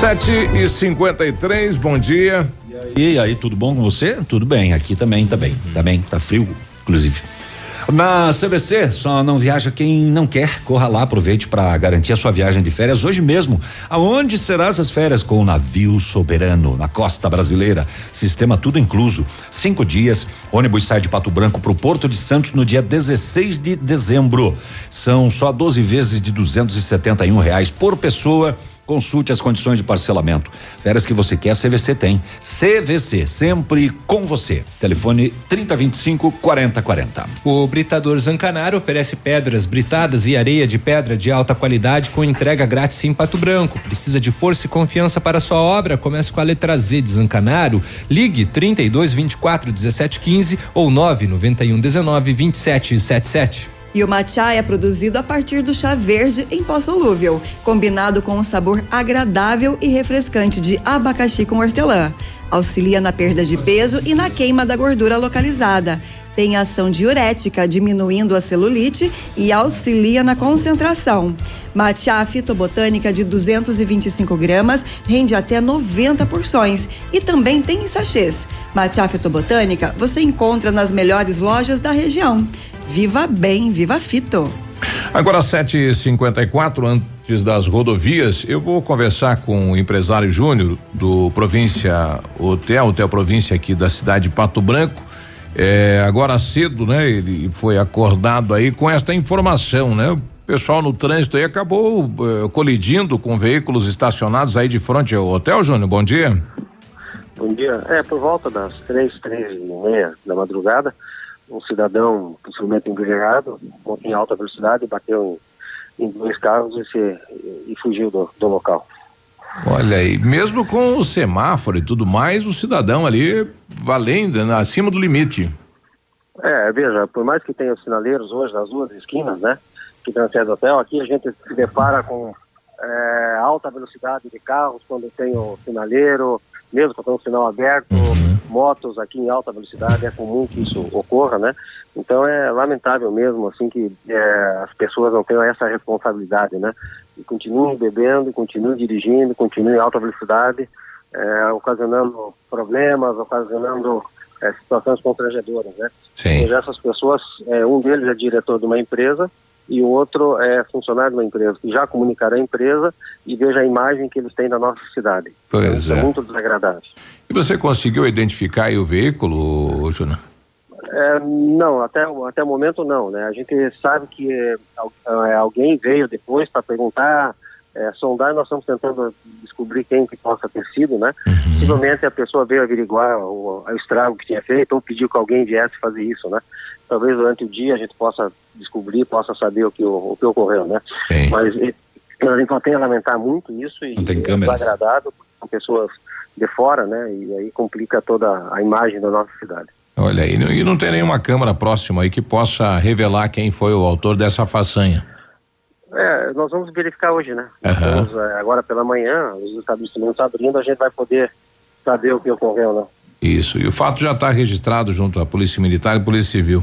7 e 53 bom dia. E aí, tudo bom com você? Tudo bem, aqui também tá bem. Tá bem, tá frio, inclusive. Na CVC, só não viaja quem não quer. Corra lá, aproveite para garantir a sua viagem de férias hoje mesmo. Aonde será essas férias? Com o navio soberano na costa brasileira. Sistema tudo incluso. Cinco dias. Ônibus sai de Pato Branco para o Porto de Santos no dia 16 de dezembro. São só 12 vezes de 271 reais por pessoa Consulte as condições de parcelamento. Férias que você quer, CVC tem. CVC, sempre com você. Telefone 3025 4040. O Britador Zancanaro oferece pedras britadas e areia de pedra de alta qualidade com entrega grátis em Pato Branco. Precisa de força e confiança para sua obra? Comece com a letra Z de Zancanaro. Ligue 32 24 17 15 ou 991 19 27 77. E o matcha é produzido a partir do chá verde em pó solúvel, combinado com um sabor agradável e refrescante de abacaxi com hortelã. Auxilia na perda de peso e na queima da gordura localizada. Tem ação diurética, diminuindo a celulite e auxilia na concentração. Matcha fitobotânica de 225 gramas rende até 90 porções e também tem em sachês. Matcha fitobotânica você encontra nas melhores lojas da região. Viva bem, viva Fito. Agora 7h54, antes das rodovias, eu vou conversar com o empresário Júnior do Província Hotel, Hotel Província aqui da cidade de Pato Branco. É, agora cedo, né? Ele foi acordado aí com esta informação, né? O pessoal no trânsito aí acabou uh, colidindo com veículos estacionados aí de frente ao hotel, Júnior. Bom dia. Bom dia. É, por volta das três, três e meia da madrugada, um cidadão possivelmente embriagado, em alta velocidade, bateu em, dois carros e, se, e fugiu do, do, local. Olha aí, mesmo com o semáforo e tudo mais, o cidadão ali valendo, né, acima do limite. É, veja, por mais que tenha sinaleiros hoje nas duas esquinas, né, que transcende o hotel, aqui a gente se depara com é, alta velocidade de carros quando tem o sinaleiro, mesmo com o sinal aberto, uhum. Motos aqui em alta velocidade, é comum que isso ocorra, né? Então é lamentável mesmo, assim, que é, as pessoas não tenham essa responsabilidade, né? E continuem bebendo, continuem dirigindo, continuem em alta velocidade, é, ocasionando problemas, ocasionando é, situações constrangedoras, né? Sim. Essas pessoas, é, um deles é diretor de uma empresa, e o outro é funcionário uma empresa, que já comunicará a empresa e veja a imagem que eles têm da nossa cidade. Pois Isso é. é muito desagradável. E você conseguiu identificar o veículo, Júnior? É, não, até, até o momento não, né? A gente sabe que é, alguém veio depois para perguntar, é, sondar, nós estamos tentando descobrir quem que possa ter sido, né? Uhum. Possivelmente a pessoa veio averiguar o, o estrago que tinha feito ou pediu que alguém viesse fazer isso, né? Talvez durante o dia a gente possa descobrir, possa saber o que, o, o que ocorreu, né? Sim. Mas e, a gente não tem a lamentar muito isso e Não tem é câmeras. desagradado com pessoas de fora, né? E aí complica toda a imagem da nossa cidade. Olha aí, e não tem nenhuma câmera próxima aí que possa revelar quem foi o autor dessa façanha. É, nós vamos verificar hoje, né? Aham. Vamos, é, agora pela manhã, os estabelecimentos abrindo, a gente vai poder saber o que ocorreu, né? Isso, e o fato já está registrado junto à Polícia Militar e Polícia Civil.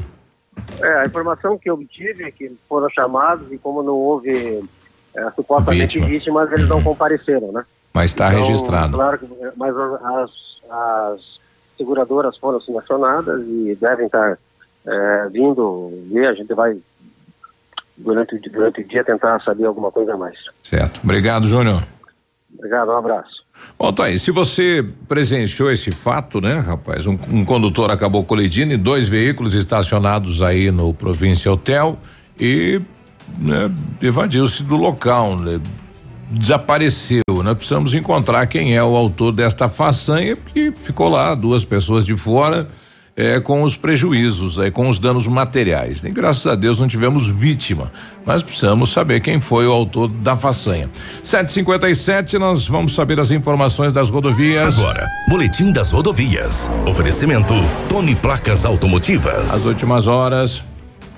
É, a informação que eu obtive é que foram chamados e como não houve é, supostamente Vítima. vítimas, eles não compareceram, né? Mas está Então, registrado. Claro, que, mas as, as seguradoras foram selecionadas e devem estar é, vindo ver, a gente vai durante, durante o dia tentar saber alguma coisa a mais. Certo. Obrigado, Júnior. Obrigado, um abraço. Bom, tá aí. Se você presenciou esse fato, né, rapaz? Um, um condutor acabou colidindo em dois veículos estacionados aí no Província Hotel e né, evadiu-se do local, né? Desapareceu, né? Precisamos encontrar quem é o autor desta façanha, porque ficou lá duas pessoas de fora é, com os prejuízos, é, com os danos materiais. E graças a Deus não tivemos vítima, mas precisamos saber quem foi o autor da façanha. 757, nós vamos saber as informações das rodovias. Agora, Boletim das Rodovias. Oferecimento Tony Placas Automotivas. As últimas horas.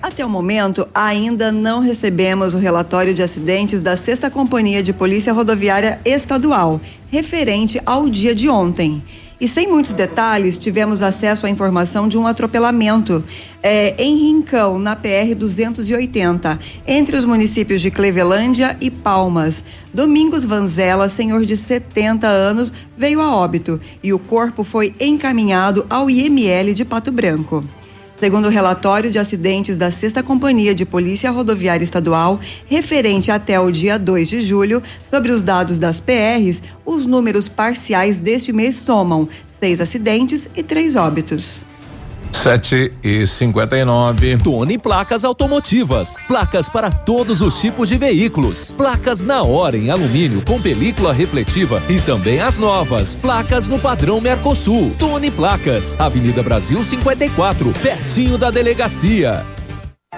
Até o momento, ainda não recebemos o relatório de acidentes da Sexta Companhia de Polícia Rodoviária Estadual, referente ao dia de ontem. E sem muitos detalhes, tivemos acesso à informação de um atropelamento eh, em Rincão, na PR 280, entre os municípios de Clevelândia e Palmas. Domingos Vanzela, senhor de 70 anos, veio a óbito e o corpo foi encaminhado ao IML de Pato Branco. Segundo o relatório de acidentes da Sexta Companhia de Polícia Rodoviária Estadual, referente até o dia 2 de julho, sobre os dados das PRs, os números parciais deste mês somam seis acidentes e três óbitos. Sete e cinquenta e nove. Tony Placas Automotivas. Placas para todos os tipos de veículos. Placas na hora em alumínio com película refletiva e também as novas. Placas no padrão Mercosul. Tony Placas. Avenida Brasil 54, pertinho da delegacia.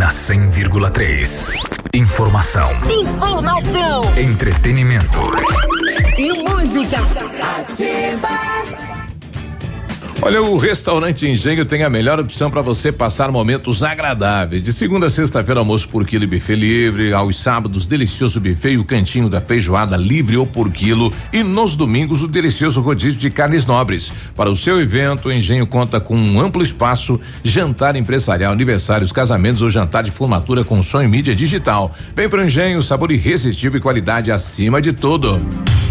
Na 100,3. Informação. Informação. Entretenimento. E música. Ativa. Olha, o restaurante Engenho tem a melhor opção para você passar momentos agradáveis. De segunda a sexta-feira, almoço por quilo e buffet livre. Aos sábados, delicioso buffet e o cantinho da feijoada livre ou por quilo. E nos domingos, o delicioso rodízio de carnes nobres. Para o seu evento, o Engenho conta com um amplo espaço, jantar empresarial, aniversários, casamentos ou jantar de formatura com som e mídia digital. Vem pro Engenho, sabor irresistível e qualidade acima de tudo.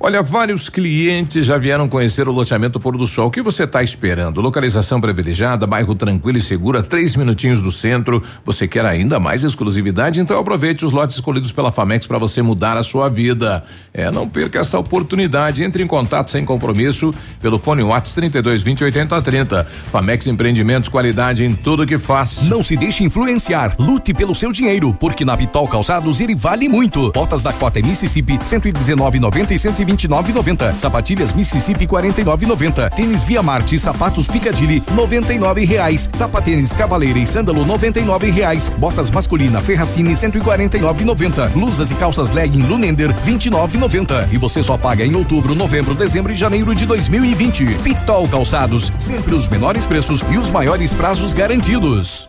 Olha, vários clientes já vieram conhecer o loteamento Pôr do Sol. O que você está esperando? Localização privilegiada, bairro tranquilo e seguro, a três minutinhos do centro. Você quer ainda mais exclusividade? Então aproveite os lotes escolhidos pela Famex para você mudar a sua vida. É, não perca essa oportunidade. Entre em contato sem compromisso pelo fone Whats 32 20 80 30. Famex Empreendimentos, qualidade em tudo que faz. Não se deixe influenciar. Lute pelo seu dinheiro, porque na Vitol Calçados ele vale muito. Botas da Cota Mississippi 119,90 e 120 29,90. Sapatilhas Mississippi 49,90. Tênis Via Marte sapatos Picadilly 99 reais. Sapatênis Cavaleira e Sândalo 99 reais. Botas masculina Ferracini 149,90. Blusas e calças legging Lunender 29,90. E você só paga em outubro, novembro, dezembro e janeiro de 2020. Pitol Calçados, sempre os menores preços e os maiores prazos garantidos.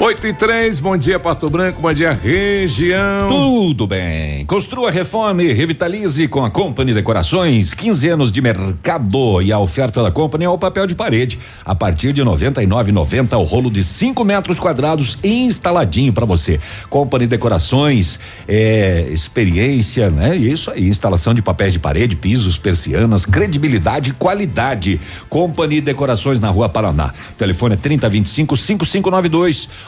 8 e 3, bom dia Pato Branco, bom dia região. Tudo bem. Construa, reforme, revitalize com a Company Decorações. 15 anos de mercado e a oferta da Company é o papel de parede. A partir de 99,90 o rolo de 5 metros quadrados instaladinho para você. Company Decorações, é, experiência, né? Isso aí, instalação de papéis de parede, pisos, persianas, credibilidade e qualidade. Company Decorações na Rua Paraná. Telefone é 3025 5592.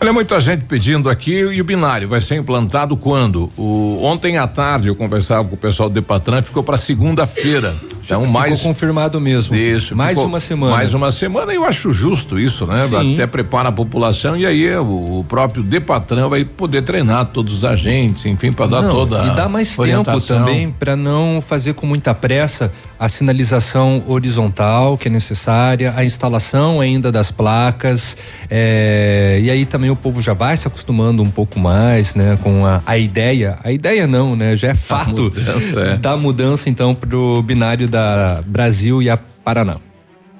Olha, muita gente pedindo aqui e o binário vai ser implantado quando? O, ontem à tarde eu conversava com o pessoal do Depatran, ficou para segunda-feira. Então, ficou mais. confirmado mesmo. Isso. Mais ficou uma semana. Mais uma semana, eu acho justo isso, né? Sim. Até prepara a população e aí o, o próprio Depatran vai poder treinar todos os agentes, enfim, para dar Não, toda e dá mais tempo orientação. também para não fazer com muita pressa a sinalização horizontal que é necessária, a instalação ainda das placas, é, e aí também o povo já vai se acostumando um pouco mais, né, com a, a ideia, a ideia não, né, já é fato mudança, é. da mudança então pro binário da Brasil e a Paraná.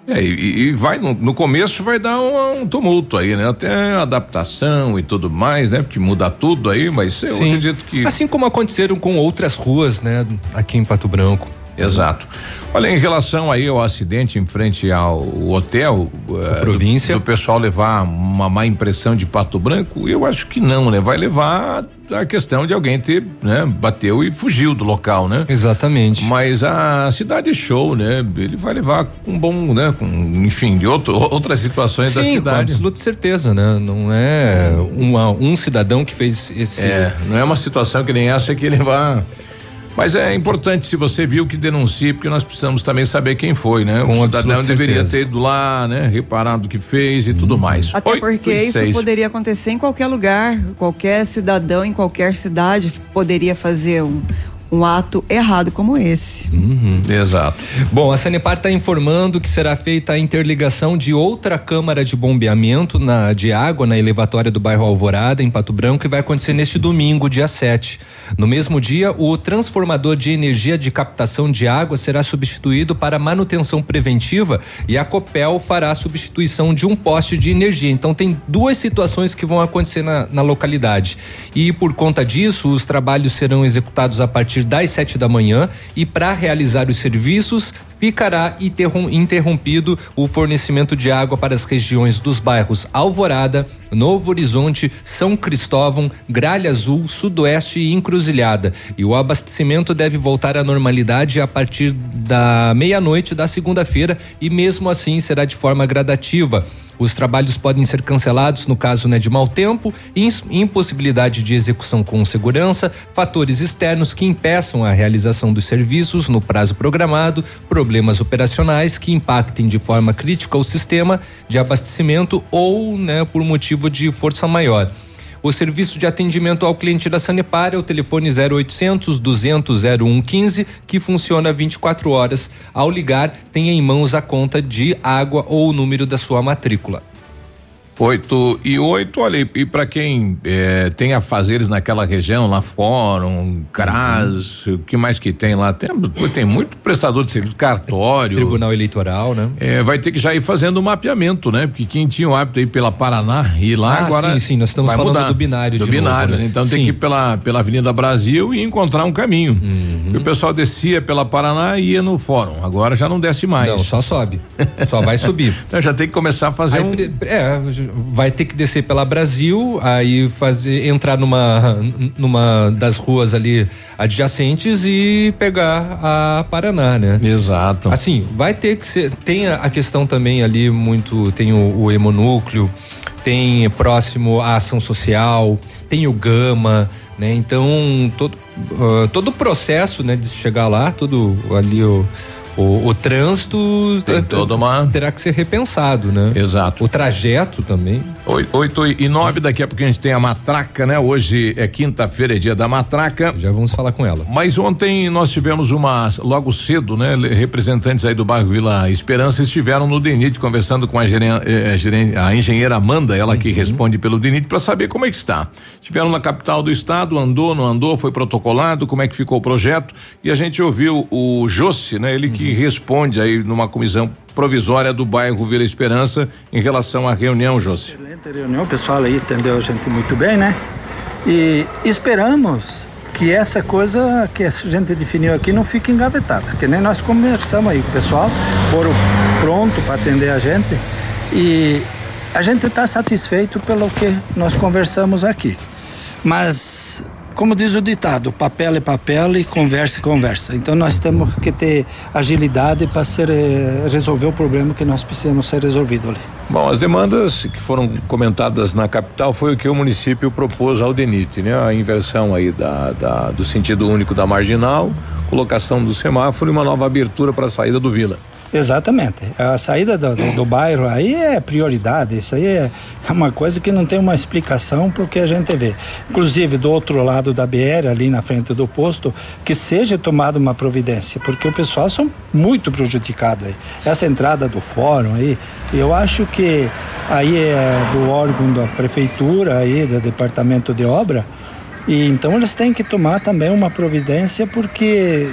É, e, e vai no, no começo vai dar um, um tumulto aí, né? Até adaptação e tudo mais, né? Porque muda tudo aí, mas eu Sim. acredito que Assim como aconteceram com outras ruas, né, aqui em Pato Branco. Exato. Olha, em relação aí ao acidente em frente ao hotel, eh, província, do, do pessoal levar uma má impressão de Pato Branco, eu acho que não, né? Vai levar a questão de alguém ter, né, bateu e fugiu do local, né? Exatamente. Mas a cidade é show, né? Ele vai levar com bom, né, com, enfim, de outro, outras situações da Sim, com cidade. absoluta certeza, né? Não é uma, um cidadão que fez esse. É, não é uma situação que nem essa que ele vai. Mas é importante, se você viu, que denuncie, porque nós precisamos também saber quem foi, né? Com o cidadão deveria ter ido lá, né? Reparado o que fez e tudo mais. Até Oito porque isso seis. poderia acontecer em qualquer lugar. Qualquer cidadão em qualquer cidade poderia fazer um, um ato errado como esse. Exato. Bom, a Sanepar está informando que será feita a interligação de outra câmara de bombeamento na, de água na elevatória do bairro Alvorada, em Pato Branco, que vai acontecer neste domingo, dia 7. No mesmo dia, o transformador de energia de captação de água será substituído para manutenção preventiva e a Copel fará a substituição de um poste de energia. Então, tem duas situações que vão acontecer na, na localidade. E por conta disso, os trabalhos serão executados a partir das sete da manhã e para realizar os serviços ficará interrom- interrompido o fornecimento de água para as regiões dos bairros Alvorada, Novo Horizonte, São Cristóvão, Gralha Azul, Sudoeste e Encruzilhada. E o abastecimento deve voltar à normalidade a partir da meia-noite da segunda-feira e mesmo assim será de forma gradativa. Os trabalhos podem ser cancelados no caso né, de mau tempo, impossibilidade de execução com segurança, fatores externos que impeçam a realização dos serviços no prazo programado, problemas operacionais que impactem de forma crítica o sistema de abastecimento ou né, por motivo de força maior. O serviço de atendimento ao cliente da Sanepar é o telefone 0800 200 0115, que funciona 24 horas. Ao ligar, tenha em mãos a conta de água ou o número da sua matrícula. 8 e 8, olha, e, para quem eh, tem afazeres naquela região, lá Fórum, CRAS, o que mais que tem lá? Tem, tem muito prestador de serviço, cartório. Tribunal Eleitoral, né? Eh, vai ter que já ir fazendo o mapeamento, né? Porque quem tinha o hábito aí pela Paraná e lá Ah, agora. sim, sim, nós estamos falando mudar. do binário Do de novo, binário, né? né? Então tem Sim. que ir pela, pela Avenida Brasil e encontrar um caminho. Uhum. E o pessoal descia pela Paraná e ia no Fórum. Agora já não desce mais. Não, só sobe. Só vai subir. Então já tem que começar a fazer Aí, um. É, vai ter que descer pela Brasil, aí fazer entrar numa numa das ruas ali adjacentes e pegar a Paraná, né? Exato. Assim, vai ter que ser. Tem a, questão também ali muito. Tem o, o hemonúcleo, tem próximo a ação social, tem o gama, né? Então todo ah, todo o processo, né, de chegar lá, todo ali o o, o trânsito Tem eh, toda uma- terá que ser repensado, né? Exato. O trajeto também. Oi- Oito e nove, daqui a pouco a gente tem a matraca, né? Hoje é quinta-feira, é dia da matraca. Já vamos falar com ela. Mas ontem nós tivemos uma, logo cedo, né? Representantes aí do bairro Vila Esperança estiveram no DENIT conversando com a, geren- eh, geren- a engenheira Amanda, ela que responde pelo DENIT, para saber como é que está. Estiveram na capital do estado, andou, não andou, foi protocolado, como é que ficou o projeto. E a gente ouviu o Jossi, né? Ele que responde aí numa comissão provisória do bairro Vila Esperança em relação à reunião, Jossi. Excelente reunião, o pessoal aí entendeu a gente muito bem, né? E esperamos que essa coisa que a gente definiu aqui não fique engavetada, que nem nós conversamos aí com o pessoal, foram pronto para atender a gente e a gente está satisfeito pelo que nós conversamos aqui. Mas, como diz o ditado, papel é papel e conversa é conversa. Então nós temos que ter agilidade para ser, eh, resolver o problema que nós precisamos ser resolvido ali. Bom, as demandas que foram comentadas na capital foi o que o município propôs ao DENIT, né? A inversão aí da, da- do sentido único da marginal, colocação do semáforo e uma nova abertura para a saída do Vila. Exatamente. A saída do, do- do bairro aí é prioridade. Isso aí é uma coisa que não tem uma explicação para o que a gente vê. Inclusive, do outro lado da BR, ali na frente do posto, que seja tomada uma providência, porque o pessoal são muito prejudicado aí. Essa entrada do fórum aí, eu acho que aí é do órgão da prefeitura aí, do departamento de obra, e então eles têm que tomar também uma providência porque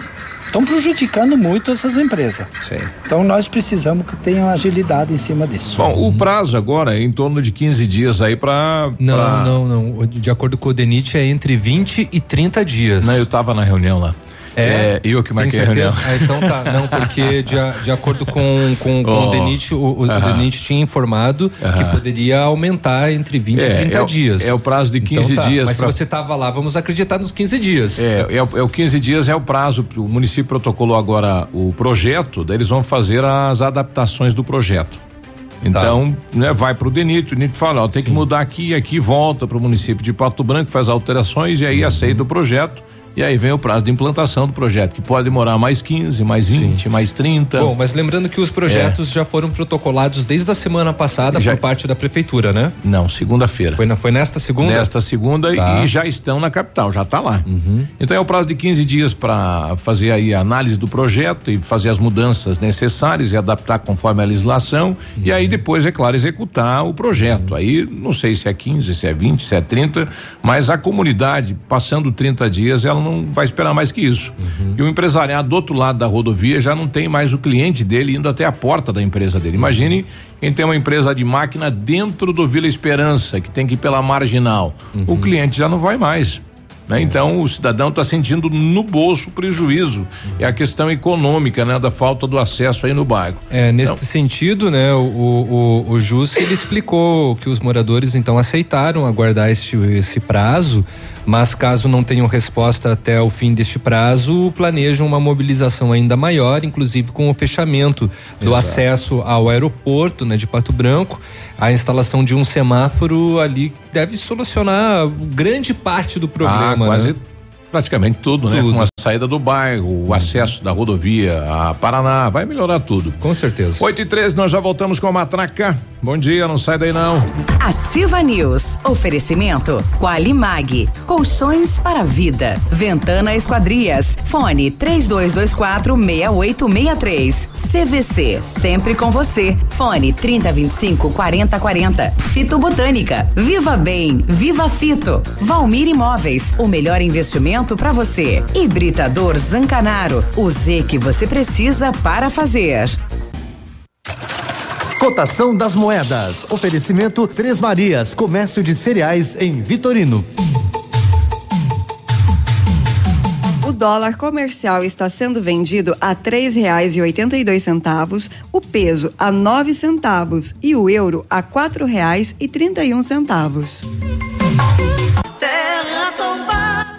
estão prejudicando muito essas empresas. Sim. Então nós precisamos que tenham agilidade em cima disso. Bom, o prazo agora é em torno de 15 dias aí para. Não, não, não. De acordo com o DENIT é entre 20 e 30 dias. Não, eu estava na reunião lá. É, eu que marquei a reunião. certeza? Ah, então tá, não, porque de, a- de acordo com, com, com Oh, o DENIT, o, o aham. DENIT tinha informado que Aham. poderia aumentar entre 20 É, e 30 é o- dias. é o prazo de 15 Então tá, dias Mas pra- se você tava lá, vamos acreditar nos 15 dias. É, é, o- é o 15 dias é o prazo. O município protocolou agora o projeto, daí eles vão fazer as adaptações do projeto. Então, né, vai para o DENIT, o DENIT fala, ó, tem que mudar aqui, aqui volta para o município de Pato Branco, faz alterações e aí aceita o projeto. E aí vem o prazo de implantação do projeto, que pode demorar mais 15, mais 20, mais 30. Bom, mas lembrando que os projetos já foram protocolados desde a semana passada Já- por parte da prefeitura, né? Não, segunda-feira. Foi, foi nesta segunda? Nesta segunda Tá. e já estão na capital, já está lá. Uhum. Então é o prazo de 15 dias para fazer aí a análise do projeto e fazer as mudanças necessárias e adaptar conforme a legislação e aí depois, é claro, executar o projeto. Aí não sei se é 15, se é 20, se é 30, mas a comunidade, passando 30 dias, ela não vai esperar mais que isso. E o empresariado do outro lado da rodovia já não tem mais o cliente dele indo até a porta da empresa dele. Imagine quem tem uma empresa de máquina dentro do Vila Esperança, que tem que ir pela marginal. O cliente já não vai mais. né? Então o cidadão está sentindo no bolso prejuízo. É a questão econômica, né? Da falta do acesso aí no bairro. É, neste Então- sentido, né, o, o, o, o Jus, ele explicou que os moradores então aceitaram aguardar este, esse prazo, mas caso não tenham resposta até o fim deste prazo, planejam uma mobilização ainda maior, inclusive com o fechamento do Exato. acesso ao aeroporto, né, de Pato Branco, a instalação de um semáforo ali deve solucionar grande parte do problema, Ah, quase né? praticamente tudo, né? Tudo. Saída do bairro, o acesso da rodovia a Paraná, vai melhorar tudo. Com certeza. 8 e 13, nós já voltamos com a matraca. Bom dia, não sai daí não. Ativa News. Oferecimento Qualimag. Colchões para vida. Ventana Esquadrias. Fone 3224 6863. CVC. Sempre com você. Fone 3025 4040. Fito Botânica. Viva Bem. Viva Fito. Valmir Imóveis. O melhor investimento para você. Hibridador Zancanaro. O Z que você precisa para fazer. Cotação das moedas. Oferecimento Três Marias, comércio de cereais em Vitorino. O dólar comercial está sendo vendido a três reais e oitenta e dois centavos, o peso a nove centavos e o euro a quatro reais e trinta e um centavos.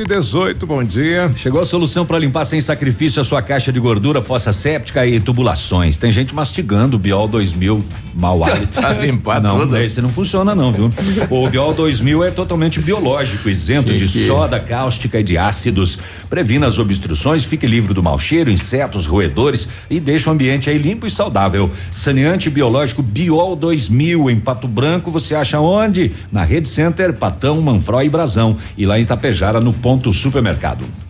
E 18, bom dia. Chegou a solução para limpar sem sacrifício a sua caixa de gordura, fossa séptica e tubulações. Tem gente mastigando o Biol 2000 mau hálito. Pra limpar não, tudo. Esse não funciona não, viu? O Biol 2000 é totalmente biológico, isento de Chique. soda cáustica e de ácidos. Previna as obstruções, fique livre do mau cheiro, insetos, roedores e deixa o ambiente aí limpo e saudável. Saneante biológico Biol 2000 em Pato Branco, você acha onde? Na Rede Center, Patão, Manfró e Brasão. E lá em Itapejara, no ponto supermercado.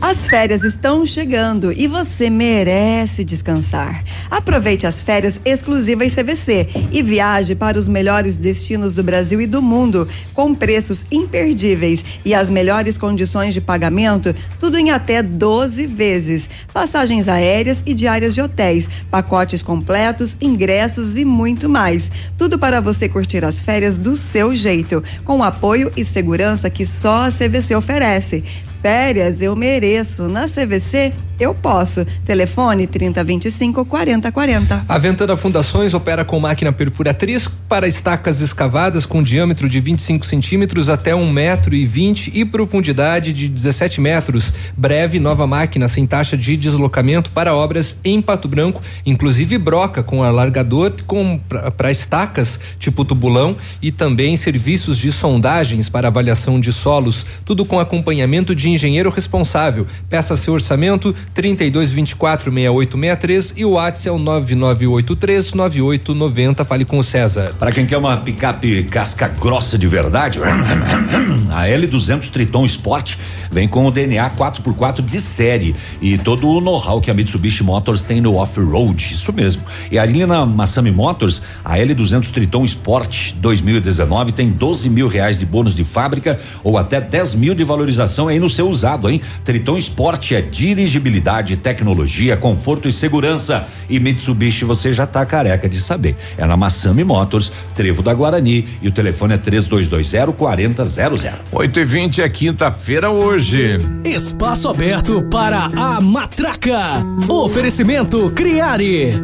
As férias estão chegando e você merece descansar. Aproveite as férias exclusivas CVC e viaje para os melhores destinos do Brasil e do mundo, com preços imperdíveis e as melhores condições de pagamento, tudo em até 12 vezes. Passagens aéreas e diárias de hotéis, pacotes completos, ingressos e muito mais. Tudo para você curtir as férias do seu jeito, com apoio e segurança que só a CVC oferece. Férias eu mereço. Na CVC eu posso. Telefone 3025 4040. A Ventana Fundações opera com máquina perfuratriz para estacas escavadas com diâmetro de 25 centímetros até um metro e vinte e profundidade de 17 metros. Breve nova máquina sem taxa de deslocamento para obras em Pato Branco, inclusive broca com alargador com para estacas tipo tubulão e também serviços de sondagens para avaliação de solos, tudo com acompanhamento de engenheiro responsável. Peça seu orçamento 3224 6863 e o WhatsApp é o 9983 9890. Fale com o César. Para quem quer uma picape casca grossa de verdade, a L200 Triton Sport vem com o DNA 4x4 de série e todo o know-how que a Mitsubishi Motors tem no off-road. Isso mesmo. E ali na Massami Motors, a L200 Triton Sport 2019 tem 12 mil reais de bônus de fábrica ou até 10 mil de valorização aí no seu usado, hein? Triton Sport é dirigibilidade, tecnologia, conforto e segurança. E Mitsubishi você já tá careca de saber. É na Massami Motors, Trevo da Guarani e o telefone é 3220 4000. 8 e 20 é quinta-feira hoje. Espaço aberto para a matraca. Oferecimento Criare.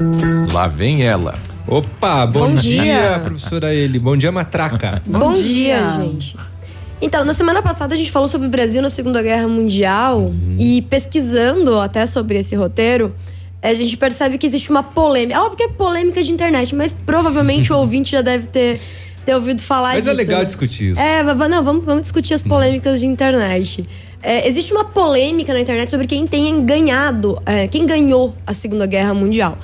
Lá vem ela. Opa, bom, Bom dia. dia. professora Eli. Bom dia, matraca. Bom, dia. gente. Então, na semana passada a gente falou sobre o Brasil na Segunda Guerra Mundial e pesquisando até sobre esse roteiro, a gente percebe que existe uma polêmica. É óbvio que é polêmica de internet, mas provavelmente o ouvinte já deve ter, ter ouvido falar Mas disso. é legal né? discutir isso. É, não, vamos, vamos discutir as polêmicas de internet. É, existe uma polêmica na internet sobre quem tem ganhado, é, quem ganhou a Segunda Guerra Mundial.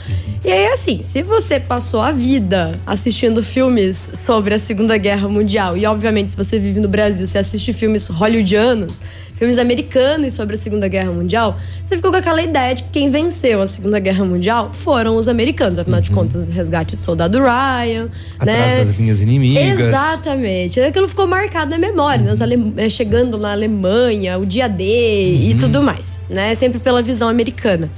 E aí, assim, se você passou a vida assistindo filmes sobre a Segunda Guerra Mundial, e obviamente, se você vive no Brasil, você assiste filmes hollywoodianos, filmes americanos sobre a Segunda Guerra Mundial, você ficou com aquela ideia de que quem venceu a Segunda Guerra Mundial foram os americanos. Afinal de contas, resgate do soldado Ryan, Atrás né? das linhas inimigas. Exatamente. Aquilo ficou marcado na memória, né? Os ale- eh, chegando na Alemanha, o dia D e tudo mais, né? Sempre pela visão americana.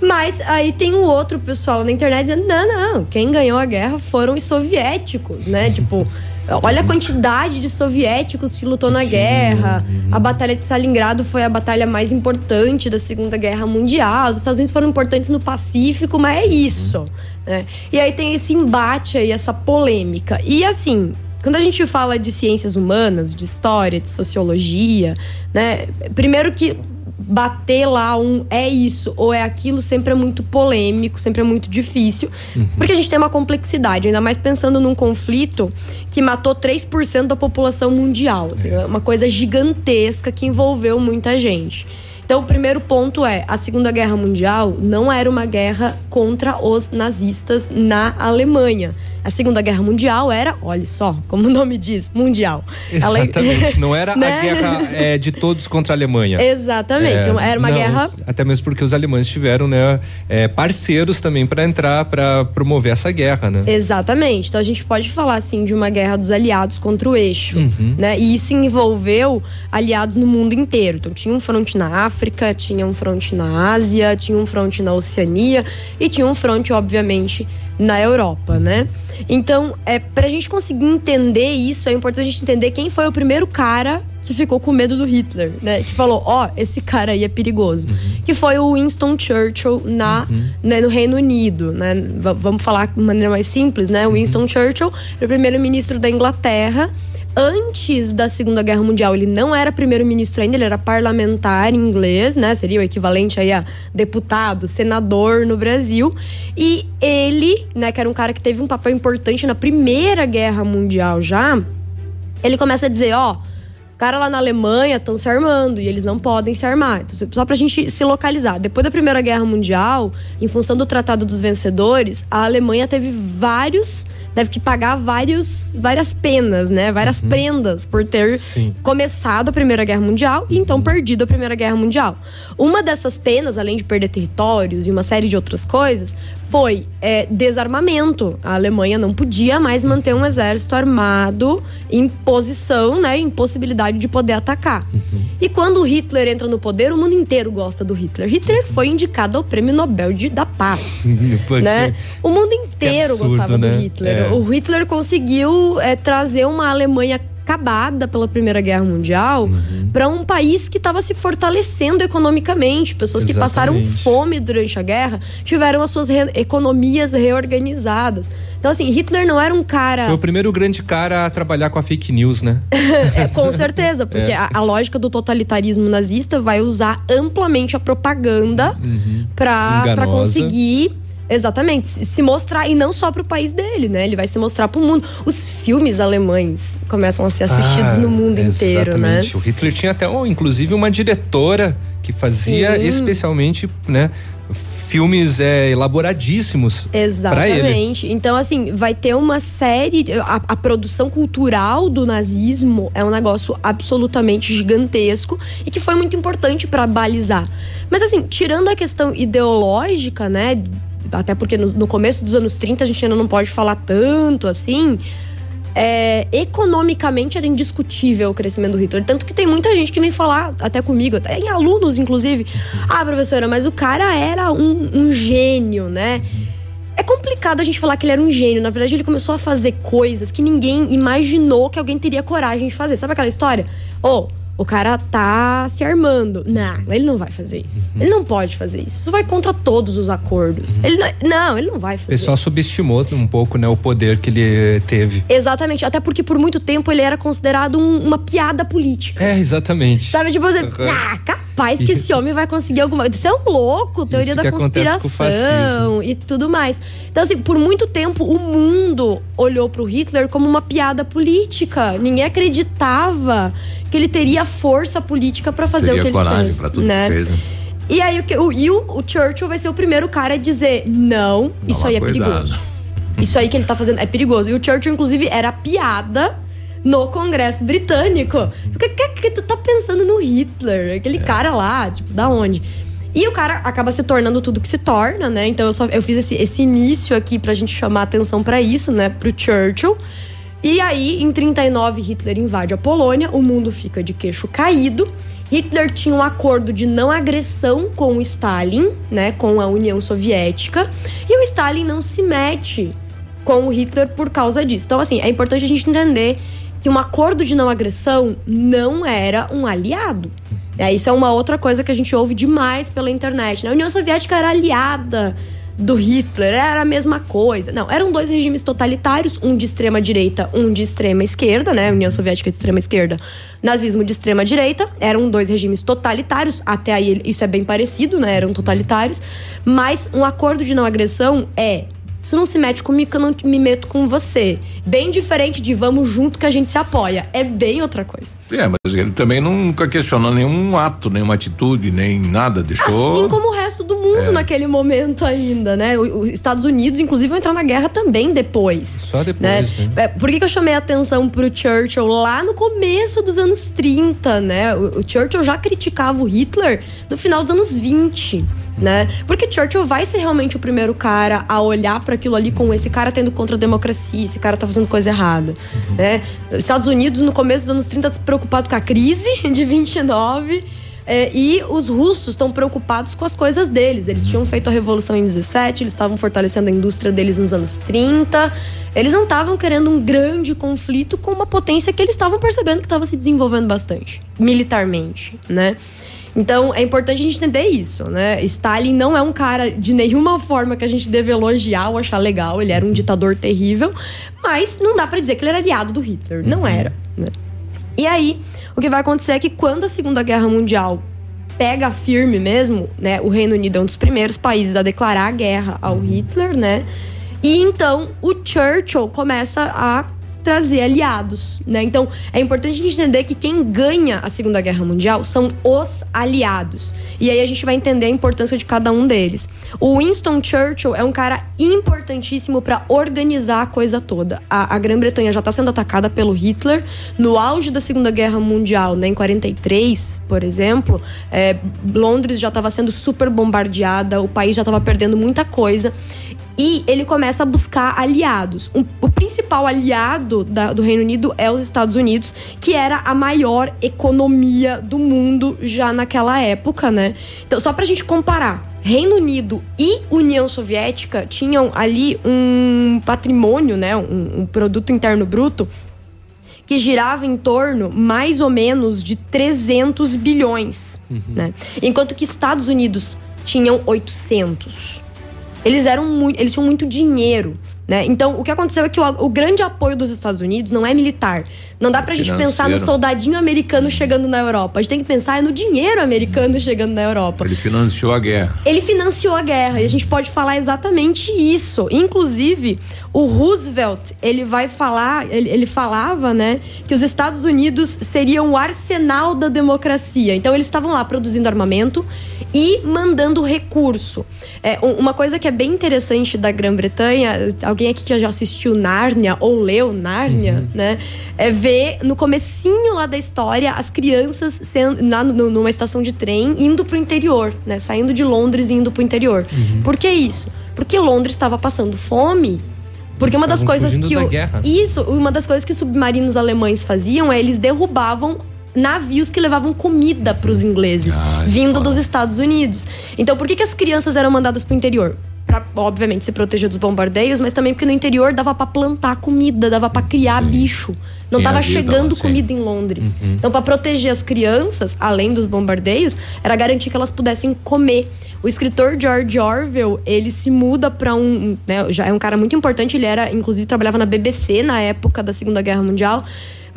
Mas aí tem um outro pessoal na internet dizendo: não, não, quem ganhou a guerra foram os soviéticos, né? tipo, olha a quantidade de soviéticos que lutou na guerra. A Batalha de Stalingrado foi a batalha mais importante da Segunda Guerra Mundial. Os Estados Unidos foram importantes no Pacífico, mas é isso. né? E aí tem esse embate aí, essa polêmica. E assim, quando a gente fala de ciências humanas, de história, de sociologia, né? Primeiro que bater lá um é isso ou é aquilo sempre é muito polêmico, sempre é muito difícil, porque a gente tem uma complexidade, ainda mais pensando num conflito que matou 3% da população mundial, assim, é uma coisa gigantesca que envolveu muita gente. Então, o primeiro ponto é: a Segunda Guerra Mundial não era uma guerra contra os nazistas na Alemanha. A Segunda Guerra Mundial era, olha só, como o nome diz, mundial. Ela- Exatamente. Não era Né? a guerra é, de todos contra a Alemanha. Exatamente. É, Era uma não, guerra Até mesmo porque os alemães tiveram né, é, parceiros também para entrar, para promover essa guerra, né? Exatamente. Então a gente pode falar assim de uma guerra dos aliados contra o eixo, Uhum. né? E isso envolveu aliados no mundo inteiro. Então tinha um fronte na África, tinha um fronte na Ásia, tinha um fronte na Oceania e tinha um fronte, obviamente, na Europa, né? Então, é pra gente conseguir entender isso, é importante a gente entender quem foi o primeiro cara que ficou com medo do Hitler, né? Que falou, ó, esse cara aí é perigoso. Que foi o Winston Churchill na, né, no Reino Unido, né? V- vamos falar de maneira mais simples, né? O Winston Churchill era o primeiro-ministro da Inglaterra. Antes da Segunda Guerra Mundial, ele não era primeiro-ministro ainda, ele era parlamentar inglês, né? Seria o equivalente aí a deputado, senador no Brasil. E ele, né, que era um cara que teve um papel importante na Primeira Guerra Mundial já, ele começa a dizer, ó, os caras lá na Alemanha estão se armando e eles não podem se armar. Então, só pra gente se localizar. Depois da Primeira Guerra Mundial, em função do Tratado dos Vencedores, a Alemanha teve vários. Deve que pagar vários, várias penas, né? Várias prendas por ter começado a Primeira Guerra Mundial e então perdido a Primeira Guerra Mundial. Uma dessas penas, além de perder territórios e uma série de outras coisas, foi é, desarmamento. A Alemanha não podia mais manter um exército armado em posição, né, em possibilidade de poder atacar. E quando o Hitler entra no poder, o mundo inteiro gosta do Hitler. Hitler foi indicado ao Prêmio Nobel de, da Paz. Né? O mundo inteiro absurdo, gostava né? do Hitler. É. O Hitler conseguiu é, trazer uma Alemanha acabada pela Primeira Guerra Mundial Uhum. para um país que estava se fortalecendo economicamente. Pessoas que passaram Exatamente. fome durante a guerra tiveram as suas re- economias reorganizadas. Então, assim, Hitler não era um cara. Foi o primeiro grande cara a trabalhar com a fake news, né? É, com certeza, porque É. a, a lógica do totalitarismo nazista vai usar amplamente a propaganda pra Enganosa. conseguir. Exatamente, se mostrar, e não só pro país dele, né? Ele vai se mostrar pro mundo. Os filmes alemães começam a ser assistidos Ah, no mundo inteiro, né? Exatamente. O Hitler tinha até, um, inclusive, uma diretora que fazia Sim. especialmente, né, filmes é, elaboradíssimos para ele. Exatamente. Então, assim, vai ter uma série. A, a produção cultural do nazismo é um negócio absolutamente gigantesco e que foi muito importante para balizar. Mas, assim, tirando a questão ideológica, né? Até porque no, no começo dos anos 30 a gente ainda não pode falar tanto assim. é, economicamente era indiscutível o crescimento do Hitler. Tanto que tem muita gente que vem falar, até comigo, até em alunos, inclusive. Ah, professora, mas o cara era um, um gênio, né? É complicado a gente falar que ele era um gênio. Na verdade, ele começou a fazer coisas que ninguém imaginou que alguém teria coragem de fazer. Sabe aquela história? Ô, o cara tá se armando. Não, ele não vai fazer isso. Ele não pode fazer isso. Isso vai contra todos os acordos. Ele não, não, ele não vai O fazer. pessoal subestimou um pouco né, o poder que ele teve. Exatamente. Até porque por muito tempo ele era considerado um- uma piada política. É, exatamente. Sabe, tipo, você. Uhum. Ah, ca- capaz que esse homem vai conseguir alguma coisa. Isso é um louco, teoria Isso da o conspiração e tudo mais. Então, assim, por muito tempo o mundo olhou pro Hitler como uma piada política. Ninguém acreditava que ele teria força política pra fazer Teria o que coragem ele fez. pra tudo né? que fez, né? E aí o, o, e o, o Churchill vai ser o primeiro cara a dizer: não, isso aí é cuidado. perigoso. Isso aí que ele tá fazendo é perigoso. E o Churchill, inclusive, era piada no Congresso Britânico. Fica, que, que tu tá pensando no Hitler? Aquele cara lá, tipo, da onde? E o cara acaba se tornando tudo que se torna, né? Então eu, só, eu fiz esse, esse início aqui pra gente chamar atenção pra isso, né? Pro Churchill. E aí, em 39, Hitler invade a Polônia, o mundo fica de queixo caído. Hitler tinha um acordo de não agressão com o Stalin, né, com a União Soviética, e o Stalin não se mete com o Hitler por causa disso. Então, assim, é importante a gente entender um acordo de não agressão não era um aliado. É, isso é uma outra coisa que a gente ouve demais pela internet. né? A União Soviética era aliada do Hitler, era a mesma coisa. Não, eram dois regimes totalitários, um de extrema direita, um de extrema esquerda, né? União Soviética de extrema esquerda, nazismo de extrema direita. Eram dois regimes totalitários, até aí isso é bem parecido, né? Eram totalitários. Mas um acordo de não agressão é Tu não se mete comigo que eu não me meto com você. Bem diferente de vamos junto que a gente se apoia. É bem outra coisa. É, mas ele também nunca questionou nenhum ato, nenhuma atitude, nem nada. Deixou. Assim como o resto do mundo É. naquele momento ainda, né? Os Estados Unidos, inclusive, vão entrar na guerra também depois. Só depois, né? É, por que, que eu chamei a atenção pro Churchill lá no começo dos anos 30, né? O, o Churchill já criticava o Hitler no final dos anos 20. Né? Porque Churchill vai ser realmente o primeiro cara a olhar para aquilo ali com esse cara tendo contra a democracia, esse cara tá fazendo coisa errada. Né? Os Estados Unidos, no começo dos anos 30, se preocupado com a crise de 29. É, e os russos estão preocupados com as coisas deles. Eles tinham feito a revolução em 17, eles estavam fortalecendo a indústria deles nos anos 30. Eles não estavam querendo um grande conflito com uma potência que eles estavam percebendo que estava se desenvolvendo bastante, militarmente, né? Então é importante a gente entender isso, né? Stalin não é um cara de nenhuma forma que a gente deve elogiar ou achar legal. Ele era um ditador terrível, mas não dá pra dizer que ele era aliado do Hitler. Não era, né? E aí, o que vai acontecer é que quando a Segunda Guerra Mundial pega firme mesmo, né? O Reino Unido é um dos primeiros países a declarar guerra ao Hitler, né? E então o Churchill começa a trazer aliados, né? Então é importante a gente entender que quem ganha a Segunda Guerra Mundial são os aliados. E aí a gente vai entender a importância de cada um deles. O Winston Churchill é um cara importantíssimo para organizar a coisa toda. A, a Grã-Bretanha já está sendo atacada pelo Hitler no auge da Segunda Guerra Mundial, né? Em 43, por exemplo, é, Londres já estava sendo super bombardeada, o país já estava perdendo muita coisa. E ele começa a buscar aliados. Um- o principal aliado da- do Reino Unido é os Estados Unidos, que era a maior economia do mundo já naquela época, né? Então, só pra gente comparar. Reino Unido e União Soviética tinham ali um patrimônio, né? Um, um produto interno bruto que girava em torno mais ou menos de 300 bilhões, né? Enquanto que Estados Unidos tinham 800. Eles eram muito, eles tinham muito dinheiro, né? Então, o que aconteceu é que o, o grande apoio dos Estados Unidos não é militar. Não dá pra gente pensar no soldadinho americano chegando na Europa. A gente tem que pensar no dinheiro americano chegando na Europa. Ele financiou a guerra. Ele financiou a guerra e a gente pode falar exatamente isso. Inclusive, o Roosevelt, ele vai falar, ele, ele falava, né, que os Estados Unidos seriam o arsenal da democracia. Então, eles estavam lá produzindo armamento e mandando recurso. É, um- uma coisa que é bem interessante da Grã-Bretanha, alguém aqui que já assistiu Nárnia ou leu Nárnia, né, é ver no comecinho lá da história as crianças sendo na, numa estação de trem indo pro interior, né, saindo de Londres e indo pro interior. Por que isso? Porque Londres estava passando fome. Porque Eles uma das coisas que da o, guerra. isso, uma das coisas que os submarinos alemães faziam é eles derrubavam navios que levavam comida para os ingleses, vindo dos Estados Unidos. Então, por que, que as crianças eram mandadas para o interior? Pra, obviamente, se proteger dos bombardeios, mas também porque no interior dava para plantar comida, dava para criar bicho. Não Tinha tava vida chegando lá, sim. comida em Londres. Uhum. Então, para proteger as crianças, além dos bombardeios, era garantir que elas pudessem comer. O escritor George Orwell, ele se muda para um, né, já é um cara muito importante, ele era, inclusive, trabalhava na BBC na época da Segunda Guerra Mundial.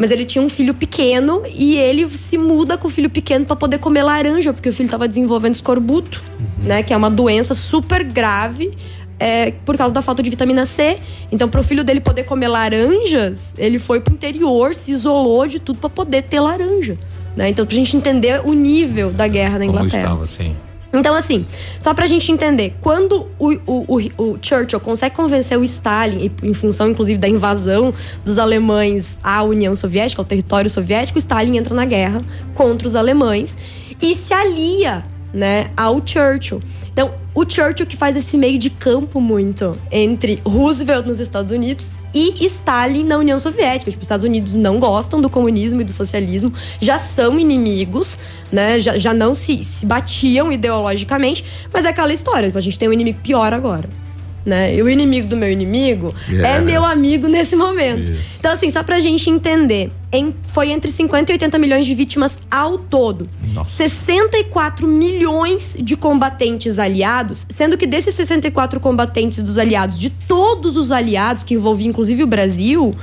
Mas ele tinha um filho pequeno e ele se muda com o filho pequeno para poder comer laranja, porque o filho estava desenvolvendo escorbuto, né? Que é uma doença super grave. é, por causa da falta de vitamina C. Então, para o filho dele poder comer laranjas, ele foi pro interior, se isolou de tudo para poder ter laranja. Né? Então, pra gente entender o nível da guerra na Como Inglaterra. estava, assim. Então, assim, só pra gente entender, quando o, o, o, Churchill consegue convencer o Stalin, em função, inclusive, da invasão dos alemães à União Soviética, ao território soviético, Stalin entra na guerra contra os alemães e se alia, né, ao Churchill. Então, o Churchill que faz esse meio de campo muito entre Roosevelt nos Estados Unidos e Stalin na União Soviética. Tipo, os Estados Unidos não gostam do comunismo e do socialismo, já são inimigos, né? Já, já não se, se batiam ideologicamente, mas é aquela história, tipo, a gente tem um inimigo pior agora. Né? E o inimigo do meu inimigo É. é meu amigo nesse momento. Então, assim, só pra gente entender, em- foi entre 50 e 80 milhões de vítimas ao todo. 64 milhões de combatentes aliados, sendo que desses 64 combatentes dos aliados, de todos os aliados, que envolvia inclusive o Brasil,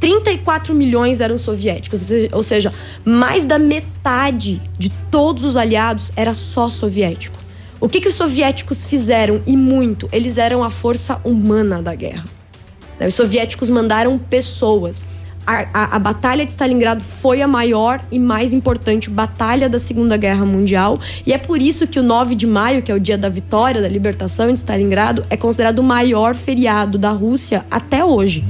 34 milhões eram soviéticos. Ou seja, mais da metade de todos os aliados era só soviético. O que, que os soviéticos fizeram? E muito, eles eram a força humana da guerra. Né, Os soviéticos mandaram pessoas. A, a- a Batalha de Stalingrado foi a maior e mais importante batalha da Segunda Guerra Mundial. E é por isso que o 9 de maio, que é o dia da vitória, da libertação de Stalingrado, é considerado o maior feriado da Rússia até hoje.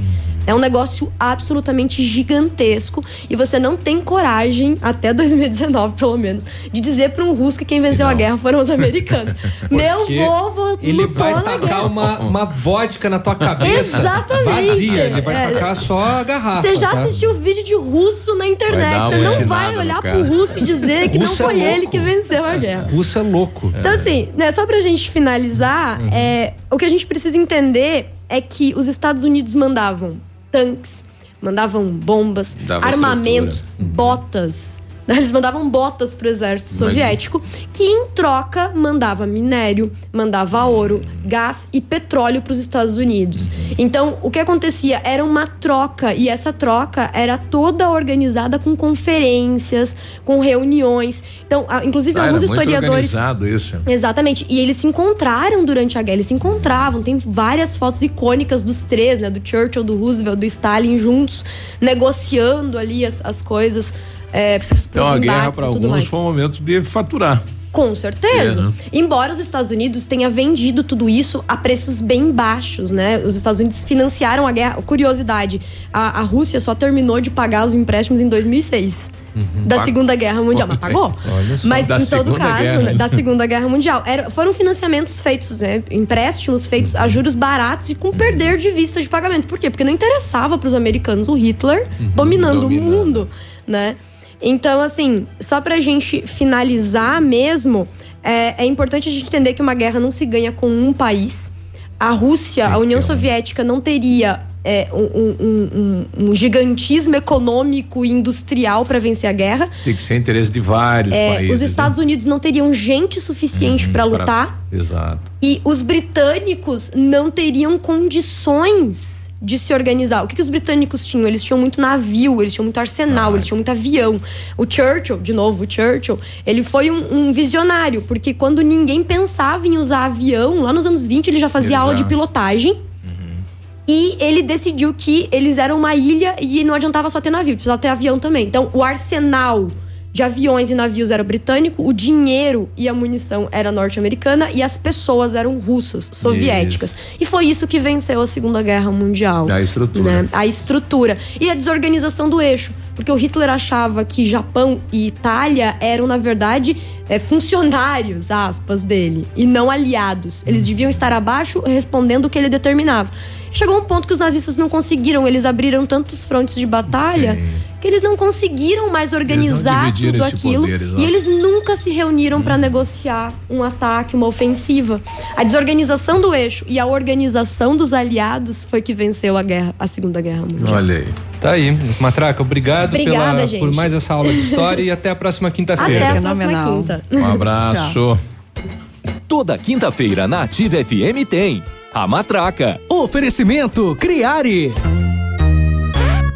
É um negócio absolutamente gigantesco e você não tem coragem, até 2019 pelo menos, de dizer para um russo que quem venceu a guerra foram os americanos. Meu povo Ele lutou vai na tacar guerra. uma, uma vodka na tua cabeça. Exatamente. Vazia. Ele vai É. tacar só a garrafa. Você já tá? assistiu vídeo de russo na internet. Você não vai olhar pro russo e dizer que não é foi ele louco. que venceu a guerra. Russo é louco. Então, assim, né, só pra gente finalizar, Uhum. é, o que a gente precisa entender é que os Estados Unidos mandavam tanques, mandavam bombas, Dava armamentos, Uhum. botas. Eles mandavam botas pro exército soviético, que em troca mandava minério, mandava ouro, gás e petróleo para os Estados Unidos. Então, o que acontecia era uma troca, e essa troca era toda organizada com conferências, com reuniões. Então, inclusive, Ah, era alguns muito historiadores. organizado isso. Exatamente. E eles se encontraram durante a guerra, eles se encontravam. Tem várias fotos icônicas dos três, né? Do Churchill, do Roosevelt, do Stalin juntos, negociando ali as, as coisas. É, pros, pros Então a guerra para alguns mais. foi um momento de faturar. Com certeza. É, né? Embora os Estados Unidos tenha vendido tudo isso a preços bem baixos, né? Os Estados Unidos financiaram a guerra. Curiosidade, a, a Rússia só terminou de pagar os empréstimos em 2006. Da Pa- Segunda Guerra Mundial, mas pagou? Olha só. Mas em todo Segunda caso, Guerra, né, da Segunda Guerra Mundial, era- foram financiamentos feitos, né, empréstimos feitos a juros baratos e com perder de vista de pagamento. Por quê? Porque não interessava para os americanos o Hitler dominando o mundo, né? Então, assim, só pra gente finalizar mesmo, é, é importante a gente entender que uma guerra não se ganha com um país. A Rússia, a União Soviética não teria é, um, um- um- um- gigantismo econômico e industrial para vencer a guerra. Tem que ser interesse de vários É, países. os Estados Unidos não teriam gente suficiente para pra- lutar Exato. e os britânicos não teriam condições de se organizar. O que, que os britânicos tinham? Eles tinham muito navio, eles tinham muito arsenal, eles tinham muito avião. O Churchill, de novo, o Churchill, ele foi um, um visionário, porque quando ninguém pensava em usar avião, lá nos anos 20 ele já fazia Ele aula já- de pilotagem. E ele decidiu que eles eram uma ilha e não adiantava só ter navio, precisava ter avião também. Então, o arsenal de aviões e navios era britânico, o dinheiro e a munição era norte-americana e as pessoas eram russas, soviéticas. E foi isso que venceu a Segunda Guerra Mundial. A estrutura. né? A estrutura. E a desorganização do eixo. Porque o Hitler achava que Japão e Itália eram, na verdade, é, funcionários, aspas, dele, e não aliados. Eles deviam estar abaixo respondendo o que ele determinava. Chegou um ponto que os nazistas não conseguiram, eles abriram tantos frontes de batalha que eles não conseguiram mais organizar tudo aquilo. poder, e eles nunca se reuniram para negociar um ataque, uma ofensiva. A desorganização do eixo e a organização dos aliados foi que venceu a guerra, a Segunda Guerra Mundial. Olha aí. Tá aí. Matraca, obrigado Obrigada, pela, gente. por mais essa aula de história e até a próxima quinta-feira. Até a próxima quinta. Um abraço. Toda quinta-feira na Ativa FM tem a Matraca. Oferecimento Criare.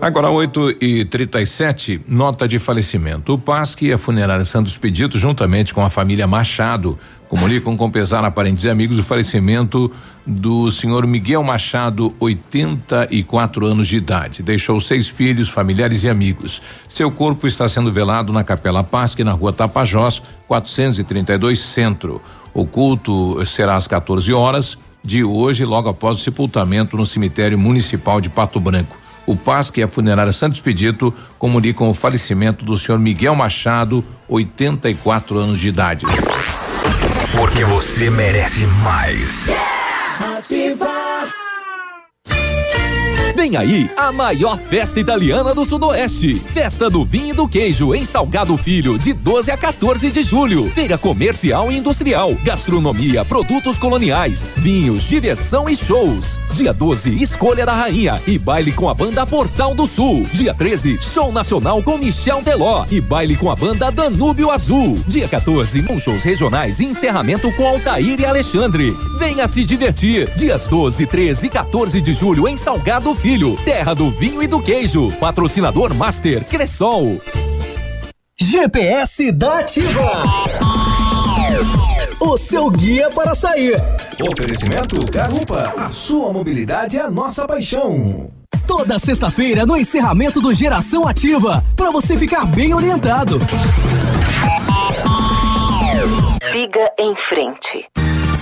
Agora, 8 e 37 nota de falecimento. O PASC e a funerária Santos Pedito, juntamente com a família Machado, comunicam com pesar a parentes e amigos o falecimento do senhor Miguel Machado, 84 anos de idade. Deixou seis filhos, familiares e amigos. Seu corpo está sendo velado na Capela PASC, na rua Tapajós, 432 Centro. O culto será às 14 horas de hoje, logo após o sepultamento no cemitério municipal de Pato Branco. O PASC e a funerária Santos Pedito comunicam o falecimento do senhor Miguel Machado, 84 anos de idade. Porque você merece mais. Ativa. Vem aí a maior festa italiana do Sudoeste. Festa do Vinho e do Queijo em Salgado Filho, de 12 a 14 de julho. Feira comercial e industrial, gastronomia, produtos coloniais, vinhos, diversão e shows. Dia 12, Escolha da Rainha e baile com a banda Portal do Sul. Dia 13, show nacional com Michel Teló e baile com a banda Danúbio Azul. Dia 14, com shows regionais e encerramento com Altair e Alexandre. Venha se divertir. Dias 12, 13 e 14 de julho em Salgado Filho, terra do vinho e do queijo. Patrocinador Master Cressol. GPS da Ativa. O seu guia para sair. Oferecimento Garupa. A sua mobilidade é a nossa paixão. Toda sexta-feira no encerramento do Geração Ativa, para você ficar bem orientado. Siga em frente.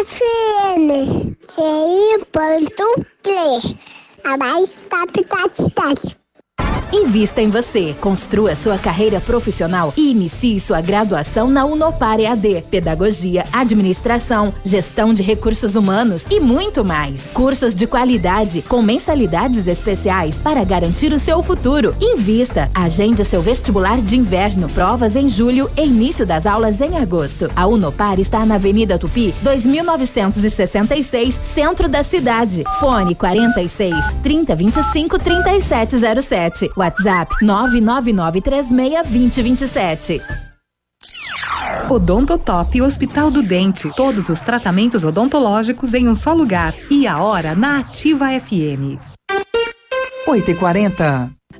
FM, TI.3, a mais top cidade. Invista em você, construa sua carreira profissional e inicie sua graduação na Unopar EAD, Pedagogia, Administração, Gestão de Recursos Humanos e muito mais. Cursos de qualidade com mensalidades especiais para garantir o seu futuro. Invista, agende seu vestibular de inverno, provas em julho e início das aulas em agosto. A Unopar está na Avenida Tupi, 2966, centro da cidade. Fone 46 3025 3707. WhatsApp 999362027. Odontotop Hospital do Dente. Todos os tratamentos odontológicos em um só lugar. E a hora na Ativa FM. 8 e 40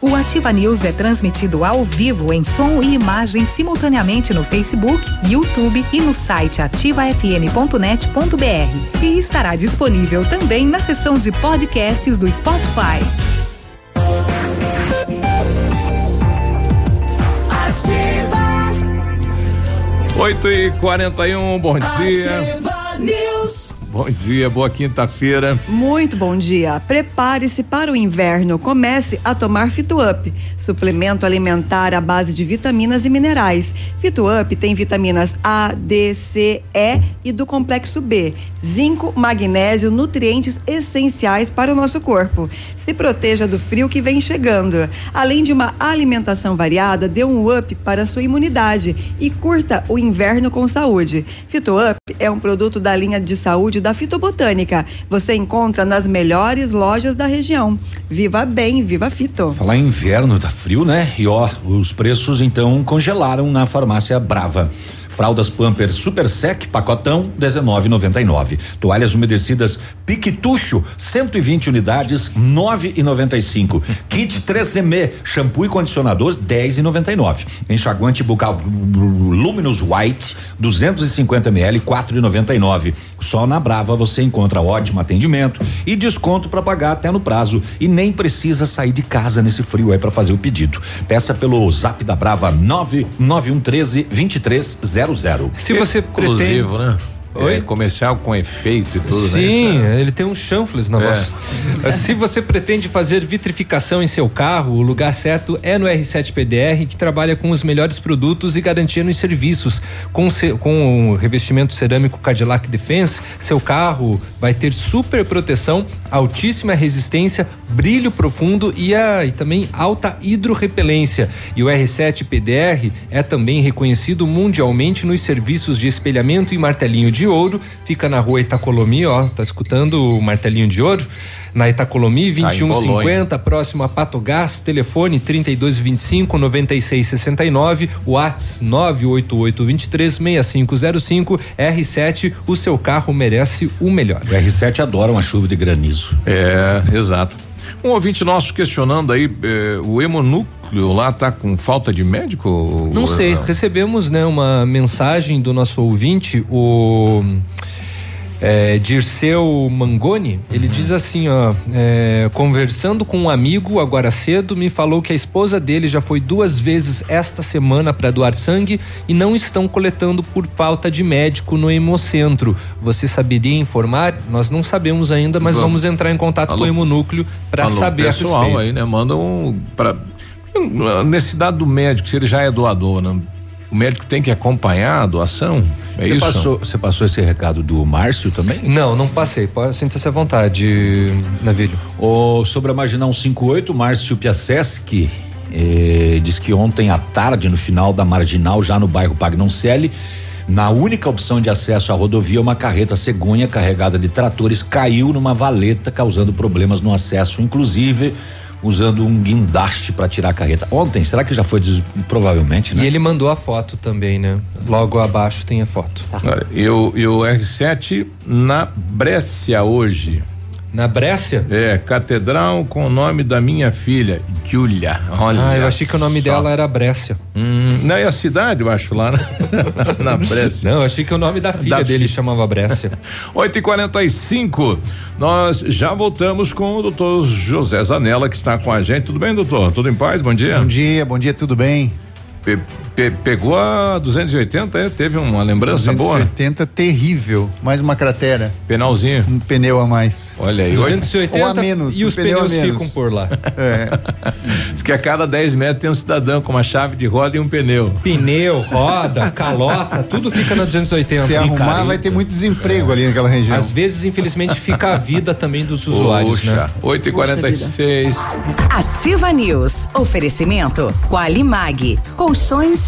O Ativa News é transmitido ao vivo em som e imagem simultaneamente no Facebook, YouTube e no site ativafm.net.br. E estará disponível também na seção de podcasts do Spotify. Ativa. 8 e 41 bom dia. Ativa. Bom dia, boa quinta-feira. Muito bom dia. Prepare-se para o inverno. Comece a tomar Fitup, suplemento alimentar à base de vitaminas e minerais. Fitup tem vitaminas A, D, C, E e do complexo B, zinco, magnésio, nutrientes essenciais para o nosso corpo. Se proteja do frio que vem chegando. Além de uma alimentação variada, dê um up para a sua imunidade e curta o inverno com saúde. Fitup é um produto da linha de saúde da Fitobotânica. Você encontra nas melhores lojas da região. Viva bem, viva Fito. Falar em inverno, tá frio, né? E ó, os preços então congelaram na farmácia Brava. Fraldas Pampers Super Sec, pacotão, 19,99. Toalhas umedecidas Piquetucho, 120 unidades, 9,95. Kit 3M, shampoo e condicionador, 10,99. Enxaguante bucal Luminous White, 250 ml, 4,99. Só na Brava você encontra ótimo atendimento e desconto para pagar até no prazo e nem precisa sair de casa nesse frio aí para fazer o pedido. Peça pelo Zap da Brava 99113 2300 se você pretende. né? Oi? É, comercial com efeito e tudo, Sim, né? ele tem um chanfles na é. voz. Se você pretende fazer vitrificação em seu carro, o lugar certo é no R7 PDR, que trabalha com os melhores produtos e garantia nos serviços. Com, com o revestimento cerâmico Cadillac Defense, seu carro vai ter super proteção, altíssima resistência, brilho profundo e, a, e também alta hidrorrepelência. E o R7 PDR é também reconhecido mundialmente nos serviços de espelhamento e martelinho de ouro. Fica na rua Itacolomi, ó, tá escutando o martelinho de ouro? Na Itacolomi 2150, ah, próximo a Patogás, telefone 3225 9669, Whats 988 23 6505, R7, o seu carro merece o melhor. O R7 adora uma chuva de granizo. É, exato. Um ouvinte nosso questionando aí, eh, o hemonúcleo lá tá com falta de médico? Não sei, recebemos né, uma mensagem do nosso ouvinte, o é, Dirceu Mangoni, ele uhum. diz assim, ó, é, conversando com um amigo agora cedo, me falou que a esposa dele já foi duas vezes esta semana para doar sangue e não estão coletando por falta de médico no hemocentro. Você saberia informar? Nós não sabemos ainda, mas vamos, vamos entrar em contato Alô. com o hemonúcleo para saber pessoal a respeito. aí, né? Manda um para necessidade do médico, se ele já é doador, né? O médico tem que acompanhar a doação? É você isso? Passou, você passou esse recado do Márcio também? Não, não passei. Pode sinta-se à vontade, Navilho. O, sobre a Marginal 58, Márcio Piasseschi eh, diz que ontem à tarde, no final da Marginal, já no bairro Pagnoncelli, na única opção de acesso à rodovia, uma carreta cegonha carregada de tratores caiu numa valeta, causando problemas no acesso, inclusive usando um guindaste para tirar a carreta. Ontem, será que já foi des... provavelmente, né? E ele mandou a foto também, né? Logo abaixo tem a foto. Tá. E o, e o R7 na Brécia hoje. Na Brécia? É, catedral com o nome da minha filha, Julia. Olha. Ah, eu achei que o nome só. dela era Brécia. Hum, não é a cidade, eu acho, lá, né? na Brécia. Não, eu achei que o nome da filha da dele fi... chamava Brécia. 8 e 45 nós já voltamos com o doutor José Zanella, que está com a gente. Tudo bem, doutor? Tudo em paz? Bom dia. Bom dia, bom dia, tudo bem. pe- pe- pegou a 280, é? Teve uma lembrança boa? 280 terrível, mais uma cratera. Penalzinho. Um pneu a mais. Olha aí. 280 Ou a menos, e um os pneus ficam por lá. É. Diz que a cada 10 metros tem um cidadão com uma chave de roda e um pneu. Pneu, roda, calota, tudo fica na 280. Se arrumar, Picareta. vai ter muito desemprego ali naquela região. Às vezes, infelizmente, fica a vida também dos usuários, Puxa, né? 8 e 46 Ativa News. Oferecimento Qualimag. Colchões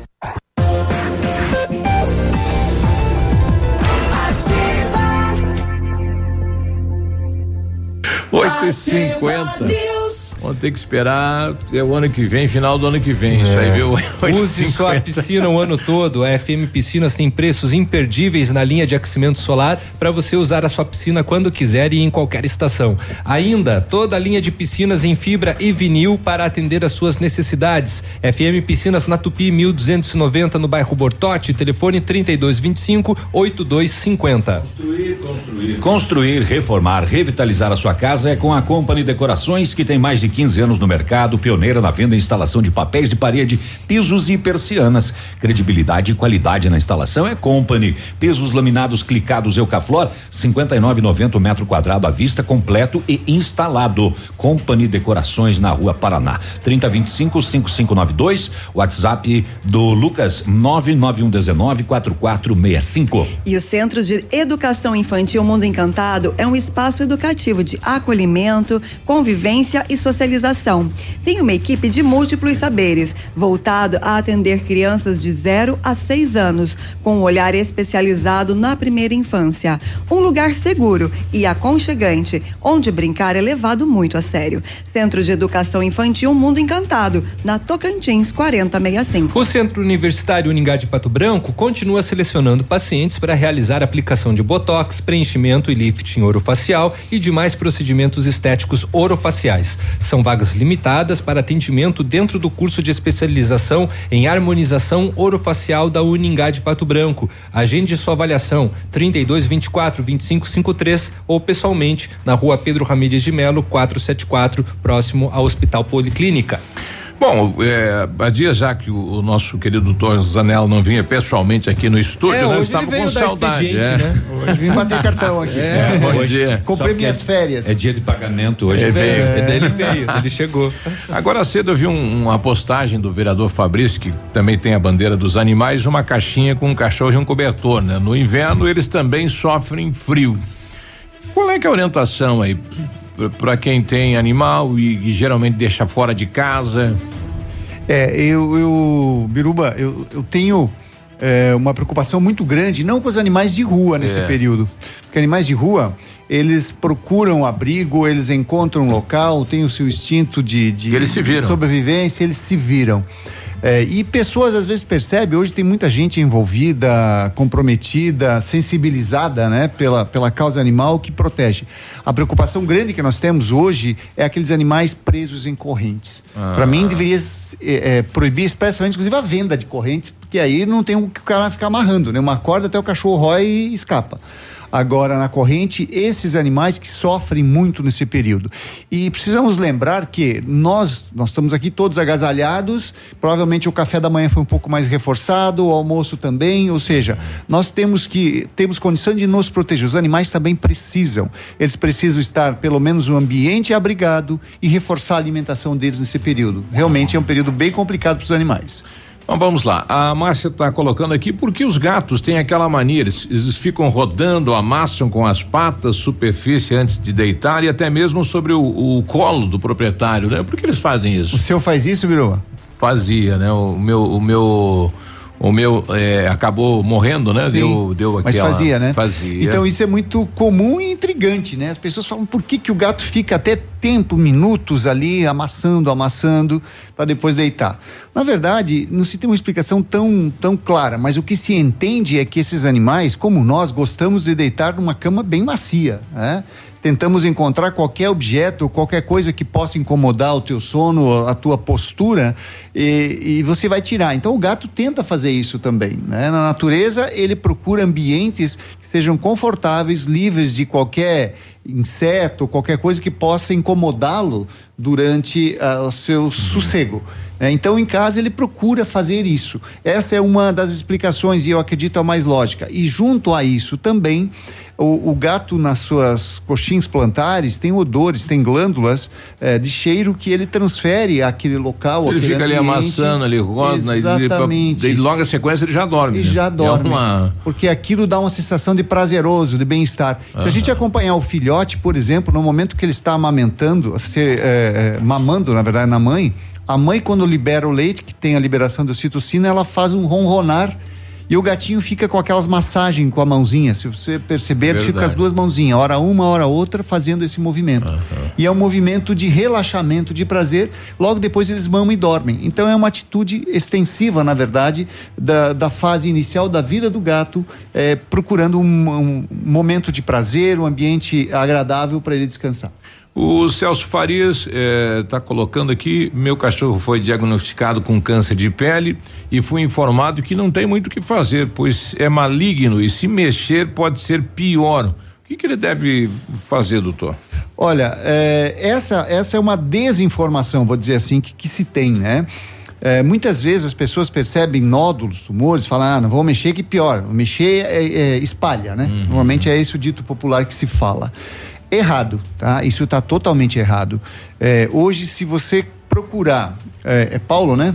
8 e 50 Vamos ter que esperar é o ano que vem, final do ano que vem. Isso aí, É. viu? 8 Use sua 50. piscina o ano todo. A FM Piscinas tem preços imperdíveis na linha de aquecimento solar para você usar a sua piscina quando quiser e em qualquer estação. Ainda, toda a linha de piscinas em fibra e vinil para atender às suas necessidades. FM Piscinas na Tupi 1290 no bairro Bortote, telefone 3225 8250. Construir, construir. Construir, reformar, revitalizar a sua casa é com a Company Decorações, que tem mais de 15 anos no mercado, pioneira na venda e instalação de papéis de parede, pisos e persianas. Credibilidade e qualidade na instalação é Company. Pisos laminados clicados Eucaflor, 59,90 metro quadrado à vista, completo e instalado. Company Decorações na Rua Paraná. 3025 5592, WhatsApp do Lucas 99119 4465. E o Centro de Educação Infantil Mundo Encantado é um espaço educativo de acolhimento, convivência e socialização. Tem uma equipe de múltiplos saberes, voltado a atender crianças de 0 a 6 anos, com um olhar especializado na primeira infância. Um lugar seguro e aconchegante, onde brincar é levado muito a sério. Centro de Educação Infantil Mundo Encantado, na Tocantins 4065. O Centro Universitário Uningá de Pato Branco continua selecionando pacientes para realizar aplicação de botox, preenchimento e lifting orofacial e demais procedimentos estéticos orofaciais. São vagas limitadas para atendimento dentro do curso de especialização em harmonização orofacial da Uningá de Pato Branco. Agende sua avaliação 32 24 25 53 ou pessoalmente na Rua Pedro Ramírez de Melo 474, próximo ao Hospital Policlínica. Bom, é, há dias já que o, o nosso querido doutor Zanella não vinha pessoalmente aqui no estúdio, É, né? estava ele veio com saudade. é. né? Hoje vim bater cartão aqui. É, bom hoje- dia. Comprei Só minhas férias. É dia de pagamento hoje. É, veio. É, daí ele veio, ele chegou. Agora cedo eu vi um- uma postagem do vereador Fabrício, que também tem a bandeira dos animais, uma caixinha com um cachorro e um cobertor, né? No inverno eles também sofrem frio. Qual é que é a orientação aí para quem tem animal e, e geralmente deixa fora de casa? É, eu, eu Biruba, eu, eu tenho é, uma preocupação muito grande, não com os animais de rua nesse É. período. Porque animais de rua, eles procuram abrigo, eles encontram um local, têm o seu instinto de, de, Eles se viram. de sobrevivência, eles se viram. É, e pessoas às vezes percebem, hoje tem muita gente envolvida, comprometida, sensibilizada né, pela, pela causa animal que protege. A preocupação grande que nós temos hoje é aqueles animais presos em correntes. Ah. Para mim, deveria é, é, proibir expressamente, inclusive, a venda de correntes, porque aí não tem o que o cara vai ficar amarrando, né? Uma corda até o cachorro rói e escapa. Agora, na corrente, esses animais que sofrem muito nesse período. E precisamos lembrar que nós, nós estamos aqui todos agasalhados, provavelmente o café da manhã foi um pouco mais reforçado, o almoço também, ou seja, nós temos que, temos condição de nos proteger. Os animais também precisam. Eles precisam estar, pelo menos, no ambiente abrigado e reforçar a alimentação deles nesse período. Realmente é um período bem complicado para os animais. Então vamos lá. A Márcia está colocando aqui porque os gatos têm aquela mania, eles, eles ficam rodando, amassam com as patas superfície antes de deitar e até mesmo sobre o, o colo do proprietário, né? Por que eles fazem isso? O seu faz isso, Virou? Fazia, né? O meu, o meu, o meu eh, acabou morrendo, né? Sim, Deu, deu aquela. Mas fazia, né? Fazia. Então isso é muito comum e intrigante, né? As pessoas falam por que, que o gato fica até tempo, minutos ali, amassando, amassando, para depois deitar. Na verdade, não se tem uma explicação tão, tão clara, mas o que se entende é que esses animais, como nós, gostamos de deitar numa cama bem macia, né? Tentamos encontrar qualquer objeto, qualquer coisa que possa incomodar o teu sono, a tua postura, e, e você vai tirar. Então o gato tenta fazer isso também. Né? Na natureza, ele procura ambientes que sejam confortáveis, livres de qualquer inseto, qualquer coisa que possa incomodá-lo durante uh, o seu sossego. né? Então, em casa, ele procura fazer isso. Essa é uma das explicações, e eu acredito a mais lógica. E junto a isso também, o, o gato, nas suas coxins plantares, tem odores, tem glândulas eh, de cheiro que ele transfere àquele local. Ele fica ali ambiente. amassando, ali roda, Exatamente. e logo a sequência ele já dorme. E né? já dorme. É uma... Porque aquilo dá uma sensação de prazeroso, de bem-estar. Se a gente acompanhar o filhote, por exemplo, no momento que ele está amamentando, se, eh, eh, mamando, na verdade, na mãe, a mãe, quando libera o leite, que tem a liberação de ocitocina, ela faz um ronronar. E o gatinho fica com aquelas massagens com a mãozinha. Se você perceber, ele fica com as Verdade. duas mãozinhas, hora uma, hora outra, fazendo esse movimento. E é um movimento de relaxamento, de prazer. Logo depois eles mamam e dormem. Então é uma atitude extensiva, na verdade, da, da fase inicial da vida do gato, eh, procurando um, um momento de prazer, um ambiente agradável para ele descansar. O Celso Farias está colocando aqui: meu cachorro foi diagnosticado com câncer de pele e fui informado que não tem muito o que fazer, pois é maligno e se mexer pode ser pior. O que, que ele deve fazer, doutor? Olha, eh, essa, essa é uma desinformação, vou dizer assim, que, que se tem, né? Eh, muitas vezes as pessoas percebem nódulos, tumores, falam, ah, não vou mexer que pior, vou mexer é, é, espalha, né? Normalmente é esse o dito popular que se fala. Errado, tá? Isso está totalmente errado. Eh, hoje, se você procurar, eh, é Paulo, né?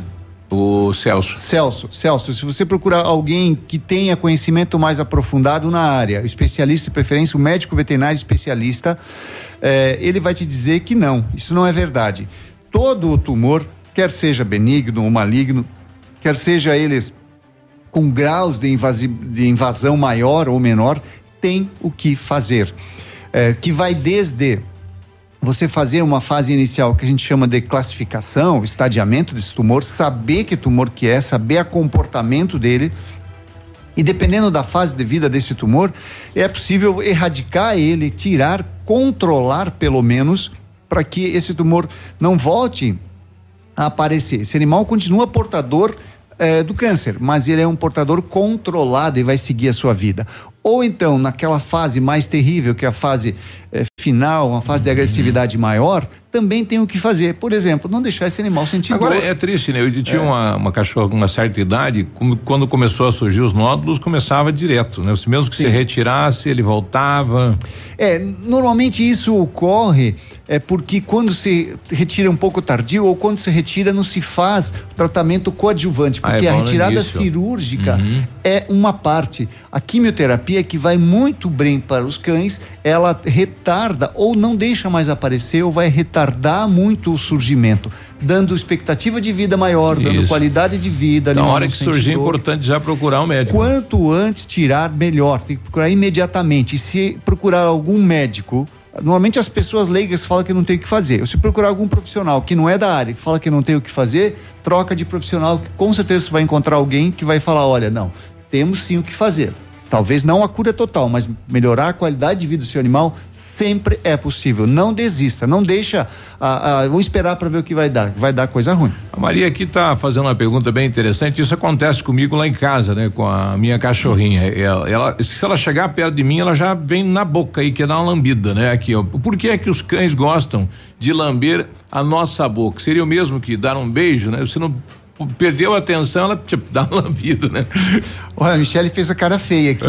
O Celso. Celso, Celso, se você procurar alguém que tenha conhecimento mais aprofundado na área, especialista de preferência, o médico veterinário especialista, eh, ele vai te dizer que não, isso não é verdade. Todo o tumor, quer seja benigno ou maligno, quer seja eles com graus de, invasi- de invasão maior ou menor, tem o que fazer. Eh, que vai desde você fazer uma fase inicial que a gente chama de classificação, estadiamento desse tumor, saber que tumor que é, saber o comportamento dele. E dependendo da fase de vida desse tumor, é possível erradicar ele, tirar, controlar pelo menos, para que esse tumor não volte a aparecer. Esse animal continua portador eh, do câncer, mas ele é um portador controlado e vai seguir a sua vida. Ou então, naquela fase mais terrível, que é a fase eh, final, uma fase de agressividade maior, também tem o que fazer. Por exemplo, não deixar esse animal sentir Agora dor. é triste, né? Eu tinha É. uma, uma cachorra com uma certa idade, quando começou a surgir os nódulos, começava direto, né? Se Mesmo que se retirasse, ele voltava. É, normalmente isso ocorre é porque quando se retira um pouco tardio ou quando se retira não se faz tratamento coadjuvante, Ah, é porque a retirada início. cirúrgica Uhum. é uma parte. A quimioterapia que vai muito bem para os cães, ela retarda ou não deixa mais aparecer ou vai retardar muito o surgimento, dando expectativa de vida maior, dando Isso. qualidade de vida. Na animal hora que surgir, é importante já procurar um médico. Quanto antes tirar, melhor. Tem que procurar imediatamente. E se procurar algum médico, normalmente as pessoas leigas falam que não tem o que fazer. Ou se procurar algum profissional que não é da área, que fala que não tem o que fazer, troca de profissional, que com certeza você vai encontrar alguém que vai falar: olha, não, temos sim o que fazer. Talvez não a cura total, mas melhorar a qualidade de vida do seu animal sempre é possível. Não desista, não deixa. Ah, ah, vou esperar para ver o que vai dar. Vai dar coisa ruim. A Maria aqui está fazendo uma pergunta bem interessante. Isso acontece comigo lá em casa, né? Com a minha cachorrinha. Ela, ela- se ela chegar perto de mim, ela já vem na boca aí, quer dar uma lambida, né? Aqui, ó. Por que é que os cães gostam de lamber a nossa boca? Seria o mesmo que dar um beijo, né? Você não perdeu a atenção, ela tipo, dá uma lambida, né? Olha, a Michelle fez a cara feia aqui.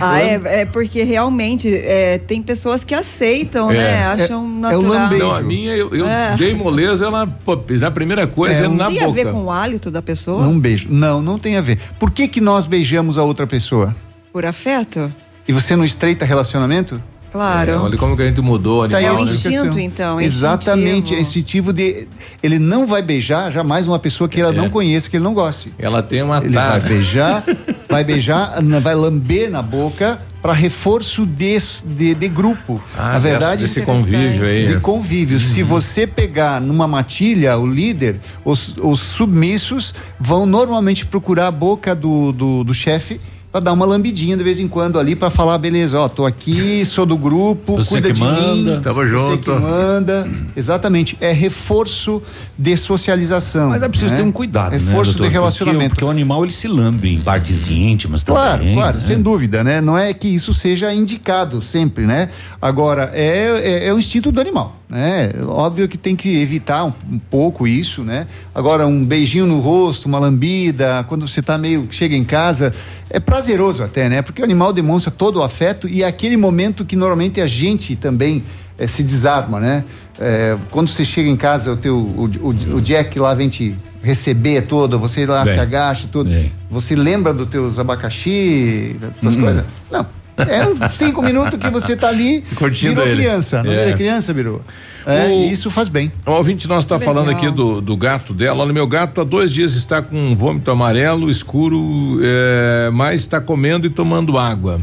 Ah, é, é porque realmente é, tem pessoas que aceitam, É. né? Acham natural. Não, a minha, eu, eu É. dei moleza, ela, pô, a primeira coisa é, na tem boca. a ver com o hálito da pessoa? Um beijo. Não, não tem a ver. Por que que nós beijamos a outra pessoa? Por afeto? E você não estreita relacionamento? Claro. É, olha como que a gente mudou, Tá aí animal, a né? explicação. então, é Exatamente, é instintivo de. Ele não vai beijar jamais uma pessoa que ela não conheça, que ele não goste. Ela tem uma Ele vai beijar, vai beijar, vai lamber na boca para reforço de, de, de grupo. Ah, na verdade, desse convívio aí. De convívio. Se você pegar numa matilha o líder, os, os submissos vão normalmente procurar a boca do, do, do chefe para dar uma lambidinha de vez em quando ali para falar, beleza, ó, tô aqui, sou do grupo, Você cuida que de manda. mim. Tamo Você junto. que manda. Exatamente, é reforço de socialização. Mas é preciso né? ter um cuidado, né, Reforço doutor? de relacionamento. Porque, porque o animal ele se lambe em partes íntimas Claro, também. claro, né? sem dúvida, né? Não é que isso seja indicado sempre, né? Agora, é, é, é o instinto do animal, né? Óbvio que tem que evitar um, um pouco isso, né? Agora, um beijinho no rosto, uma lambida, quando você tá meio, chega em casa, é prazeroso até, né? Porque o animal demonstra todo o afeto e é aquele momento que normalmente a gente também eh, se desarma, né? Eh, quando você chega em casa, o teu, o, o, o Jack lá vem te receber todo, você lá Bem, se agacha tudo. Você lembra dos teus abacaxi, das Hum. coisas? Não. É cinco minutos que você tá ali, Curtindo virou ele. criança. Não É. vira criança, virou. É, O- e isso faz bem. O ouvinte nós está falando aqui do, do gato dela. Olha, meu gato há dois dias está com um vômito amarelo, escuro, é, mas está comendo e tomando água.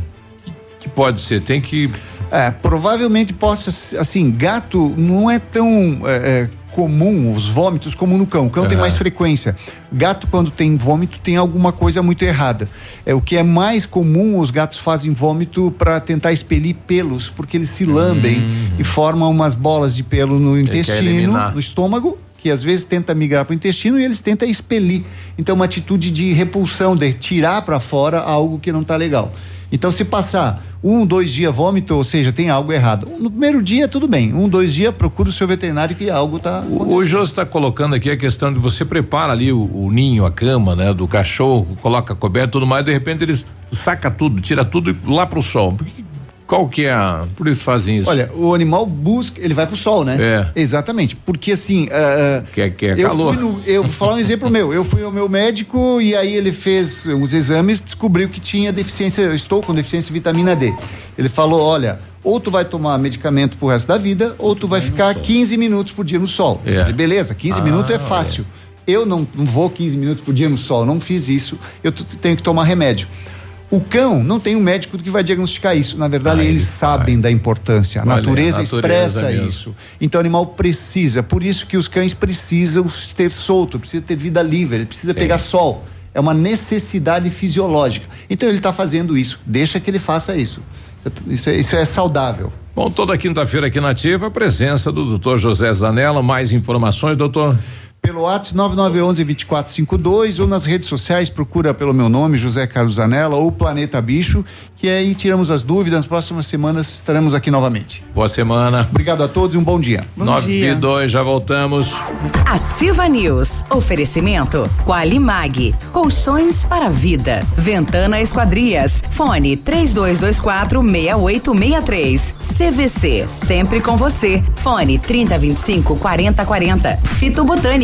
Que pode ser? Tem que. É, provavelmente possa, assim, gato não é tão é, é, comum, os vômitos, como no cão. O cão tem Aham. mais frequência. Gato, quando tem vômito, tem alguma coisa muito errada. É o que é mais comum, os gatos fazem vômito para tentar expelir pelos, porque eles se lambem e formam umas bolas de pelo no intestino, no estômago, que às vezes tenta migrar para o intestino e eles tentam expelir. Então, uma atitude de repulsão, de tirar para fora algo que não está legal. Então, se passar um, dois dias vômito, ou seja, tem algo errado. No primeiro dia, tudo bem. Um, dois dias, procura o seu veterinário que algo está. O, o Jô está colocando aqui a questão de você prepara ali o, o ninho, a cama, né, do cachorro, coloca coberto tudo mais, de repente eles saca tudo, tira tudo e lá pro sol. Por que- qual que é a. Por isso fazem isso? Olha, o animal busca, ele vai pro sol, né? É. Exatamente. Porque assim. ah, ah, Que é, que é eu calor. fui no- eu vou falar um exemplo meu. Eu fui ao meu médico e aí ele fez uns exames, descobriu que tinha deficiência, eu estou com deficiência de vitamina D. Ele falou: olha, ou tu vai tomar medicamento pro resto da vida, ou tu vai ficar 15 minutos por dia no sol. É. Eu falei, beleza, 15 Ah, minutos é fácil. Eu não, não vou 15 minutos por dia no sol, não fiz isso, eu tenho que tomar remédio. O cão não tem um médico que vai diagnosticar isso. Na verdade, Ah, eles ele sabem da importância. A natureza, natureza expressa mesmo. isso. Então o animal precisa, por isso que os cães precisam ter solto, precisa ter vida livre, ele precisa pegar sol. É uma necessidade fisiológica. Então ele está fazendo isso. Deixa que ele faça isso. Isso é, isso é saudável. Bom, toda quinta-feira aqui na Ativa, a presença do doutor José Zanella. Mais informações, doutor? Pelo WhatsApp 9911-2452 ou nas redes sociais, procura pelo meu nome, José Carlos Zanella ou Planeta Bicho, que aí tiramos as dúvidas. Nas próximas semanas estaremos aqui novamente. Boa semana. Obrigado a todos e um bom dia. Nove e dois, já voltamos. Ativa News. Oferecimento Qualimag. Colchões para vida. Ventana Esquadrias. Fone 3224 6863. CVC. Sempre com você. Fone 3025 4040. Fito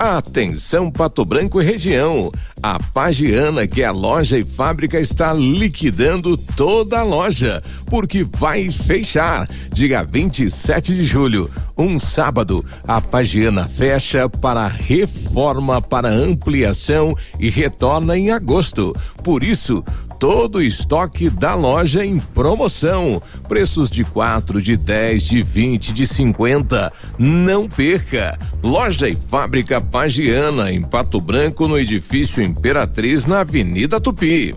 Atenção Pato Branco e região. A Pagiana, que é a loja e fábrica, está liquidando toda a loja, porque vai fechar. Diga 27 de julho, um sábado, a Pagiana fecha para reforma, para ampliação e retorna em agosto. Por isso, todo o estoque da loja em promoção. Preços de 4, de 10, de 20, de 50. Não perca! Loja e fábrica Pagiana, em Pato Branco, no edifício Imperatriz, na Avenida Tupi.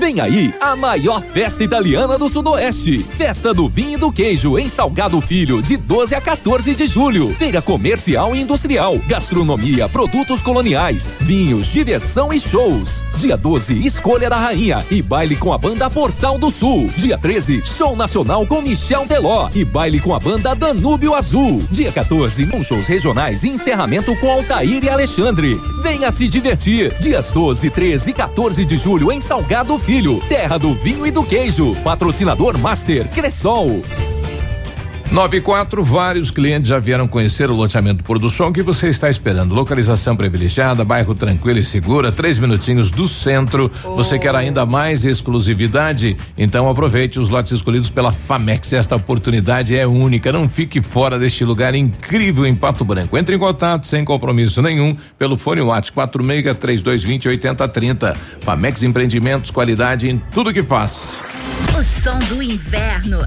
Vem aí a maior festa italiana do Sudoeste. Festa do Vinho e do Queijo em Salgado Filho, de 12 a 14 de julho. Feira comercial e industrial, gastronomia, produtos coloniais, vinhos, diversão e shows. Dia 12, Escolha da Rainha e baile com a banda Portal do Sul. Dia 13, show nacional com Michel Teló e baile com a banda Danúbio Azul. Dia 14, com shows regionais e encerramento com Altair e Alexandre. Venha se divertir. Dias 12, 13 e 14 de julho em Salgado Filho, terra do vinho e do queijo. Patrocinador Master Cressol. 94, vários clientes já vieram conhecer o loteamento Pôr do Sol que você está esperando. Localização privilegiada, bairro tranquilo e segura, três minutinhos do centro. Você quer ainda mais exclusividade? Então aproveite os lotes escolhidos pela Famex. Esta oportunidade é única. Não fique fora deste lugar incrível em Pato Branco. Entre em contato sem compromisso nenhum pelo fone WhatsApp 46 3220 8030. Famex Empreendimentos, qualidade em tudo que faz. O som do inverno.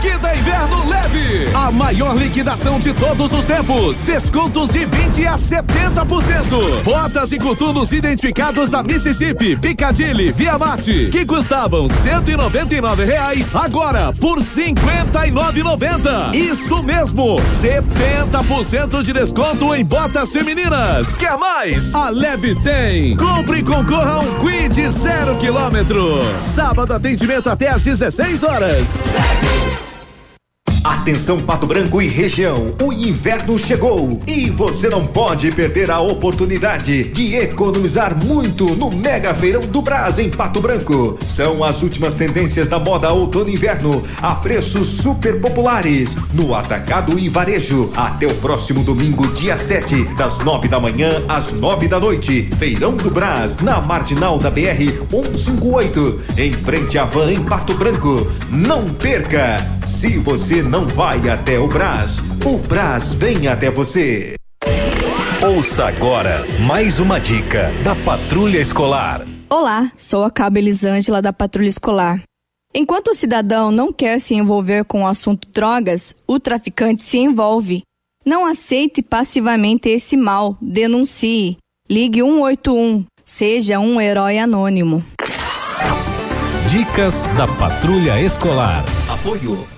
Liquida Inverno Leve. A maior liquidação de todos os tempos. Descontos de 20 a 70%. Botas e coturnos identificados da Mississippi, Piccadilly, Via Marte, que custavam 199 reais, agora por 59,90. Isso mesmo, 70% de desconto em botas femininas. Quer mais? A Leve tem. Compre e concorra a um Quid zero quilômetro. Sábado atendimento até às 16 horas. Atenção Pato Branco e região, o inverno chegou e você não pode perder a oportunidade de economizar muito no Mega Feirão do Brás em Pato Branco. São as últimas tendências da moda outono e inverno a preços super populares no atacado e varejo até o próximo domingo, dia 7, das 9 da manhã às 9 da noite. Feirão do Brás, na marginal da BR 158, em frente à van em Pato Branco. Não perca! Se você não vai até o Brás, o Brás vem até você. Ouça agora mais uma dica da Patrulha Escolar. Olá, sou a Cabo Elisângela da Patrulha Escolar. Enquanto o cidadão não quer se envolver com o assunto drogas, o traficante se envolve. Não aceite passivamente esse mal, denuncie. Ligue 181, seja um herói anônimo. Dicas da Patrulha Escolar. Apoio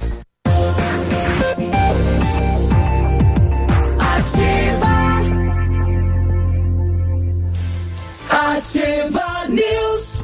News.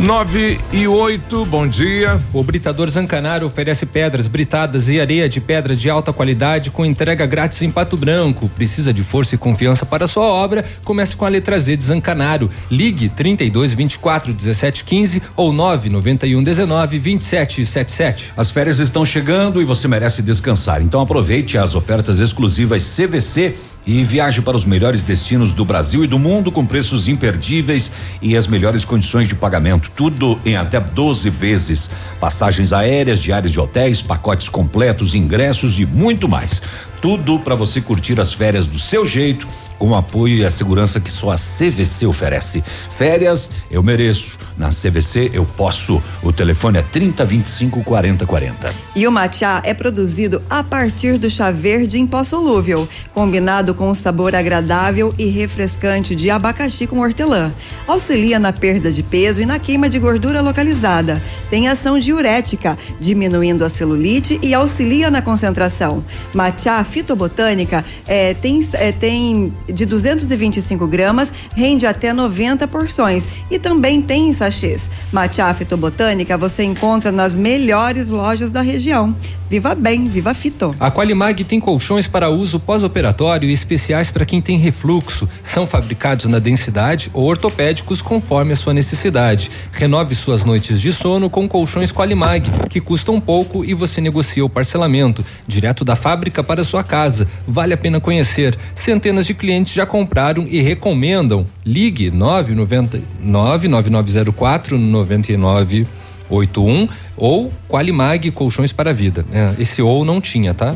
9 e 8, bom dia. O Britador Zancanaro oferece pedras britadas e areia de pedra de alta qualidade com entrega grátis em Pato Branco. Precisa de força e confiança para sua obra? Comece com a letra Z de Zancanaro. Ligue 32 24 17 15 ou 9 91 19 27 77. As férias estão chegando e você merece descansar. Então aproveite as ofertas exclusivas CVC e viaje para os melhores destinos do Brasil e do mundo com preços imperdíveis e as melhores condições de pagamento. Tudo em até 12 vezes. Passagens aéreas, diárias de hotéis, pacotes completos, ingressos e muito mais. Tudo para você curtir as férias do seu jeito com o apoio e a segurança que só a CVC oferece. Férias eu mereço. Na CVC eu posso. O telefone é 30 25 40 40. E o matcha é produzido a partir do chá verde em pó solúvel, combinado com o sabor agradável e refrescante de abacaxi com hortelã. Auxilia na perda de peso e na queima de gordura localizada. Tem ação diurética, diminuindo a celulite e auxilia na concentração. Matcha fitobotânica é, tem, é, tem de 225 gramas, rende até 90 porções e também tem em sachês. Matcha fitobotânica você encontra nas melhores lojas da região. Viva bem, viva fito. A Qualimag tem colchões para uso pós-operatório e especiais para quem tem refluxo. São fabricados na densidade ou ortopédicos conforme a sua necessidade. Renove suas noites de sono com colchões Qualimag, que custam pouco e você negocia o parcelamento direto da fábrica para sua casa. Vale a pena conhecer. Centenas de clientes já compraram e recomendam. Ligue 990 99904 99 81 ou Qualimag Colchões para a Vida. É, esse ou não tinha, tá?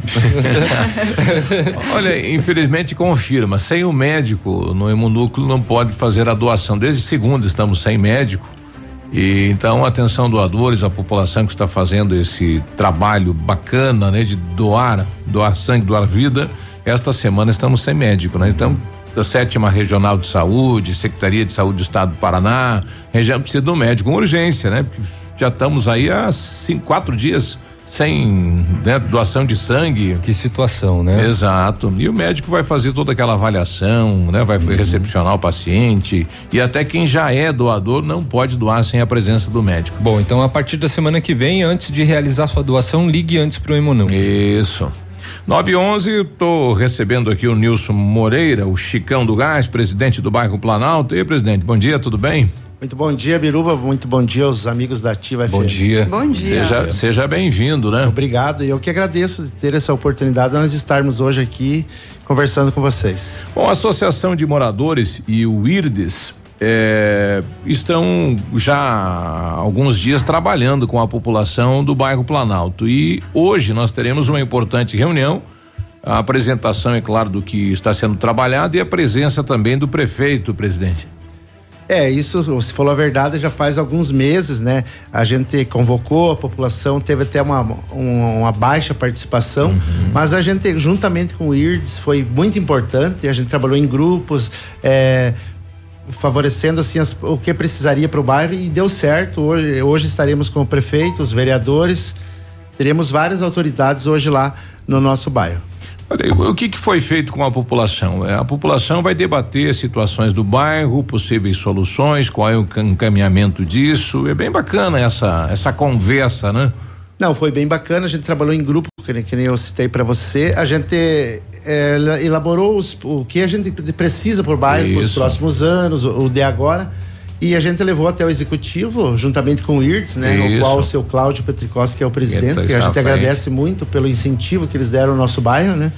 Olha, infelizmente confirma, sem o médico no hemonúcleo não pode fazer a doação. Desde segunda estamos sem médico. E então, atenção doadores, a população que está fazendo esse trabalho bacana, né, de doar, doar sangue, doar vida. Esta semana estamos sem médico, né? Então, da sétima regional de saúde, Secretaria de Saúde do Estado do Paraná, região precisa de um médico com urgência, né? Porque já estamos aí há cinco, quatro dias sem né, doação de sangue. Que situação, né? Exato. E o médico vai fazer toda aquela avaliação, né? Vai uhum. recepcionar o paciente e até quem já é doador não pode doar sem a presença do médico. Bom, então a partir da semana que vem, antes de realizar sua doação, ligue antes pro Emonão. Isso. 911, estou recebendo aqui o Nilson Moreira, o Chicão do Gás, presidente do bairro Planalto. E aí, presidente, bom dia, tudo bem? Muito bom dia, Biruba. Muito bom dia aos amigos da Ativa Bom FM. dia. Bom dia. Seja, seja bem-vindo, né? Obrigado. E eu que agradeço de ter essa oportunidade de nós estarmos hoje aqui conversando com vocês. Bom, a Associação de Moradores e o IRDES é, estão já há alguns dias trabalhando com a população do bairro Planalto. E hoje nós teremos uma importante reunião. A apresentação, é claro, do que está sendo trabalhado e a presença também do prefeito, presidente. É, isso, você falou a verdade, já faz alguns meses, né? A gente convocou a população, teve até uma, uma, uma baixa participação, uhum. mas a gente, juntamente com o IRDS, foi muito importante, a gente trabalhou em grupos, é, favorecendo assim as, o que precisaria para o bairro e deu certo. Hoje, hoje estaremos com o prefeito, os vereadores, teremos várias autoridades hoje lá no nosso bairro. O que, que foi feito com a população? É, a população vai debater situações do bairro, possíveis soluções, qual é o encaminhamento disso. É bem bacana essa essa conversa, né? Não, foi bem bacana. A gente trabalhou em grupo, que nem, que nem eu citei para você. A gente é, elaborou os, o que a gente precisa por bairro para os próximos anos, o, o de agora. E a gente levou até o executivo, juntamente com o IRTS, né? Isso. No qual o seu Cláudio Petricós, que é o presidente, que a gente agradece muito pelo incentivo que eles deram ao nosso bairro, né?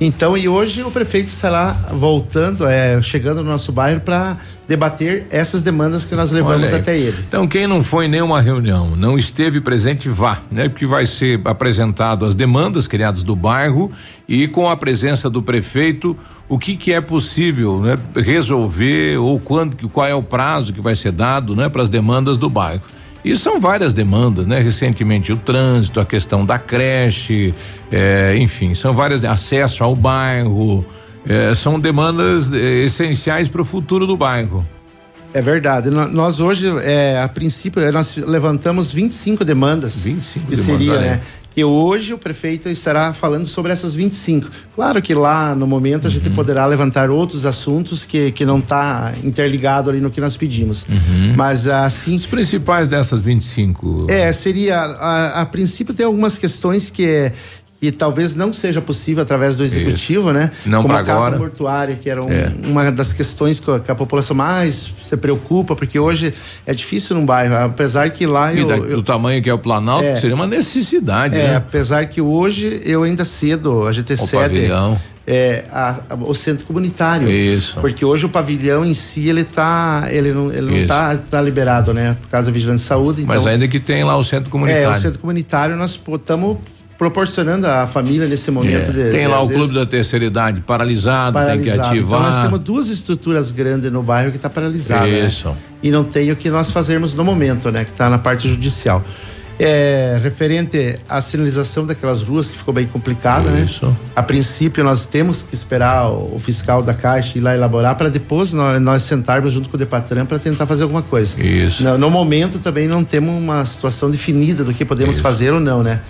Então, e hoje o prefeito estará voltando, é, chegando no nosso bairro para debater essas demandas que nós levamos até ele. Então, quem não foi em nenhuma reunião, não esteve presente, vá, né? Porque vai ser apresentado as demandas criadas do bairro e com a presença do prefeito, o que que é possível, né? Resolver ou quando, qual é o prazo que vai ser dado, né? Para as demandas do bairro. E são várias demandas, né? Recentemente o trânsito, a questão da creche, é, enfim, são várias acesso ao bairro, é, são demandas é, essenciais para o futuro do bairro. É verdade. Nós hoje, é, a princípio, nós levantamos 25 demandas. 25 que demandas. seria, né? E hoje o prefeito estará falando sobre essas 25. Claro que lá no momento uhum. a gente uhum. poderá levantar outros assuntos que, que não está interligado ali no que nós pedimos. Uhum. Mas assim. Os principais dessas 25. É, seria. A, a princípio tem algumas questões que talvez não seja possível através do executivo, Isso. né? Não Como a casa agora. mortuária, que era um, é. uma das questões que a, que a, população mais se preocupa, porque hoje é difícil num bairro, apesar que lá eu, da, eu, do tamanho que é o Planalto, é, seria uma necessidade, é, né? apesar que hoje eu ainda cedo, a gente o cede pavilhão. É, a, a, o centro comunitário. Isso. Porque hoje o pavilhão em si, ele tá, ele não, ele não tá, tá liberado, né? Por causa da vigilância de saúde. Então, Mas ainda que tem lá o centro comunitário. É, o centro comunitário nós estamos proporcionando à família nesse momento. É. De, tem de, lá o vezes, clube da terceira idade paralisado, paralisado. tem que ativar. Então nós temos duas estruturas grandes no bairro que está paralisada. Isso. Né? E não tem o que nós fazermos no momento, né? Que está na parte judicial. É, referente à sinalização daquelas ruas que ficou bem complicada, Isso. né? A princípio nós temos que esperar o, o fiscal da Caixa ir lá elaborar para depois nós, nós, sentarmos junto com o Depatran para tentar fazer alguma coisa. Isso. No, no, momento também não temos uma situação definida do que podemos Isso. fazer ou não, né?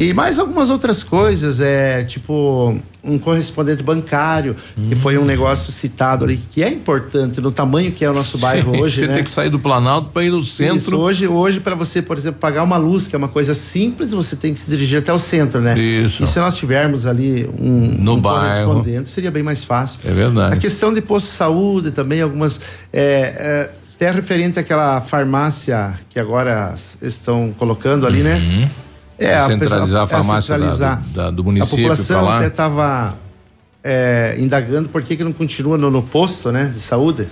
E mais algumas outras coisas, é tipo um correspondente bancário, hum. que foi um negócio citado ali, que é importante no tamanho que é o nosso bairro Sim, hoje. Você né? tem que sair do Planalto para ir no centro. Isso, hoje, hoje para você, por exemplo, pagar uma luz, que é uma coisa simples, você tem que se dirigir até o centro, né? Isso. E se nós tivermos ali um, no um bairro. correspondente, seria bem mais fácil. É verdade. A questão de posto de saúde também, algumas. É, é, até referente àquela farmácia que agora estão colocando ali, né? uhum. né? É, a centralizar a, farmácia centralizar. Da, da, do município. A população até estava é, indagando por que, que não continua no, no, posto né, de saúde.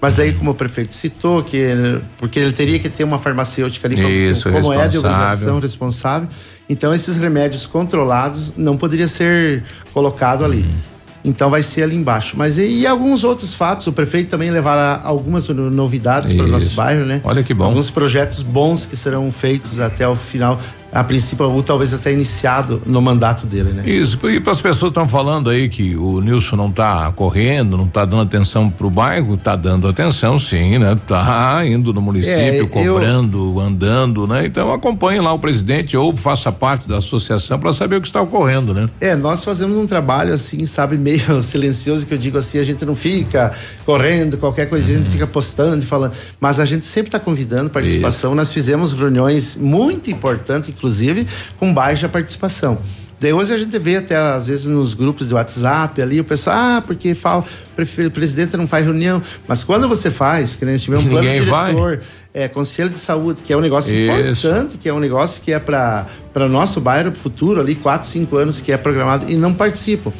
Mas daí, como o prefeito citou, que ele, porque ele teria que ter uma farmacêutica ali Isso, como, como é de obrigação responsável. Então, esses remédios controlados não poderia ser colocado ali. Hum. Então vai ser ali embaixo. Mas e, e, alguns outros fatos, o prefeito também levará algumas novidades para o nosso bairro, né? Olha que bom. Alguns projetos bons que serão feitos até o final a princípio, ou talvez até iniciado no mandato dele, né? Isso, e para as pessoas estão falando aí que o Nilson não está correndo, não está dando atenção para o bairro, está dando atenção sim, né? Tá indo no município, é, cobrando, eu... andando, né? Então acompanhe lá o presidente ou faça parte da associação para saber o que está ocorrendo, né? É, nós fazemos um trabalho assim, sabe, meio silencioso, que eu digo assim, a gente não fica correndo, qualquer coisa, uhum. a gente fica postando e falando, mas a gente sempre está convidando participação, Isso. nós fizemos reuniões muito importantes, inclusive, com baixa participação. Daí hoje a gente vê até, às vezes, nos grupos de WhatsApp ali, o pessoal, ah, porque fala, o presidente não faz reunião. Mas quando você faz, que nem tiver um plano diretor, é, conselho de saúde, que é um negócio Isso. importante, que é um negócio que é para nosso bairro futuro ali, quatro, cinco anos, que é programado, e não participam.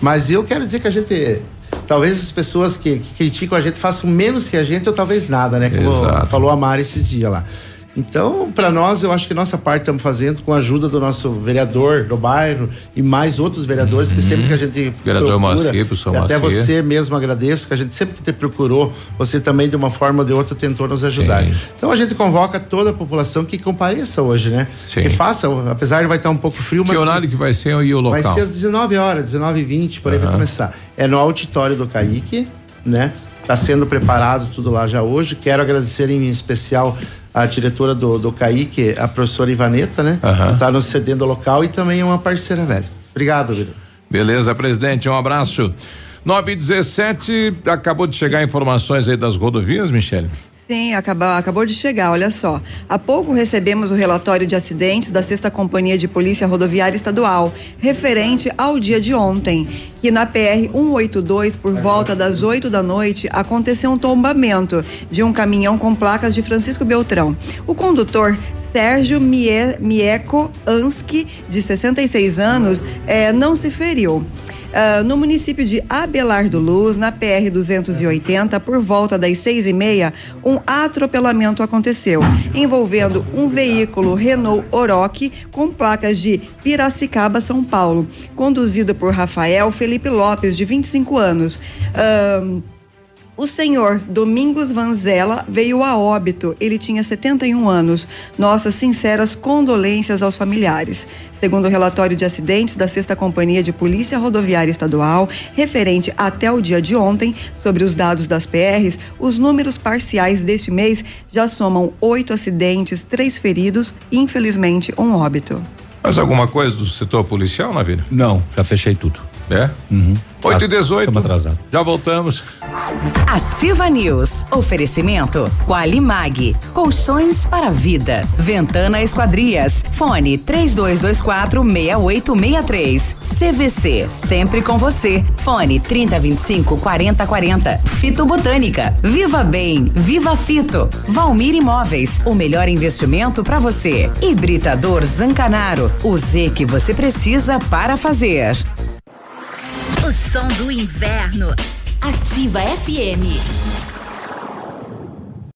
Mas eu quero dizer que a gente talvez as pessoas que, que, criticam a gente façam menos que a gente ou talvez nada, né? Como Exato. falou a Mari esses dias lá. Então, para nós, eu acho que nossa parte estamos fazendo com a ajuda do nosso vereador do bairro e mais outros vereadores uhum. que sempre que a gente vereador procura, Macia, professor até você mesmo agradeço que a gente sempre que te procurou, você também de uma forma ou de outra tentou nos ajudar. Sim. Então a gente convoca toda a população que compareça hoje, né? Sim. Que faça, apesar de vai estar um pouco frio, que mas horário que vai ser aí o local? Vai ser às 19 horas, 19 e 20 por aí uhum. vai começar. É no auditório do Caíque, né? Está sendo preparado tudo lá já hoje. Quero agradecer em especial a diretora do, do CAIC, a professora Ivaneta, né? Uhum. Está nos cedendo o local e também é uma parceira velha. Obrigado, Vila. Beleza, presidente, um abraço. 9 e 17 acabou de chegar informações aí das rodovias, Michele? Sim, acabou, acabou de chegar, olha só. Há pouco recebemos o relatório de acidentes da Sexta Companhia de Polícia Rodoviária Estadual, referente ao dia de ontem, que na PR 182, por volta das 8 da noite, aconteceu um tombamento de um caminhão com placas de Francisco Beltrão. O condutor Sérgio Mie, Mieco Anski, de 66 anos, eh, não se feriu. Uh, no município de Abelardo Luz, na PR 280, por volta das seis e meia, um atropelamento aconteceu, envolvendo um veículo Renault Oroque com placas de Piracicaba, São Paulo, conduzido por Rafael Felipe Lopes, de 25 anos. Uh, o senhor Domingos Vanzella veio a óbito. Ele tinha 71 anos. Nossas sinceras condolências aos familiares. Segundo o relatório de acidentes da Sexta Companhia de Polícia Rodoviária Estadual, referente até o dia de ontem, sobre os dados das PRs, os números parciais deste mês já somam oito acidentes, três feridos e, infelizmente, um óbito. Mais alguma coisa do setor policial, Navírio? Não, já fechei tudo. É? Uhum. 8 e 18. Estamos atrasados. Já voltamos. Ativa News. Oferecimento. Qualimag. Colchões para vida. Ventana Esquadrias. Fone 3224 6863. CVC. Sempre com você. Fone 3025 4040. Fito Botânica. Viva Bem. Viva Fito. Valmir Imóveis. O melhor investimento para você. Hibridador Zancanaro. O Z que você precisa para fazer. O som do inverno. Ativa FM.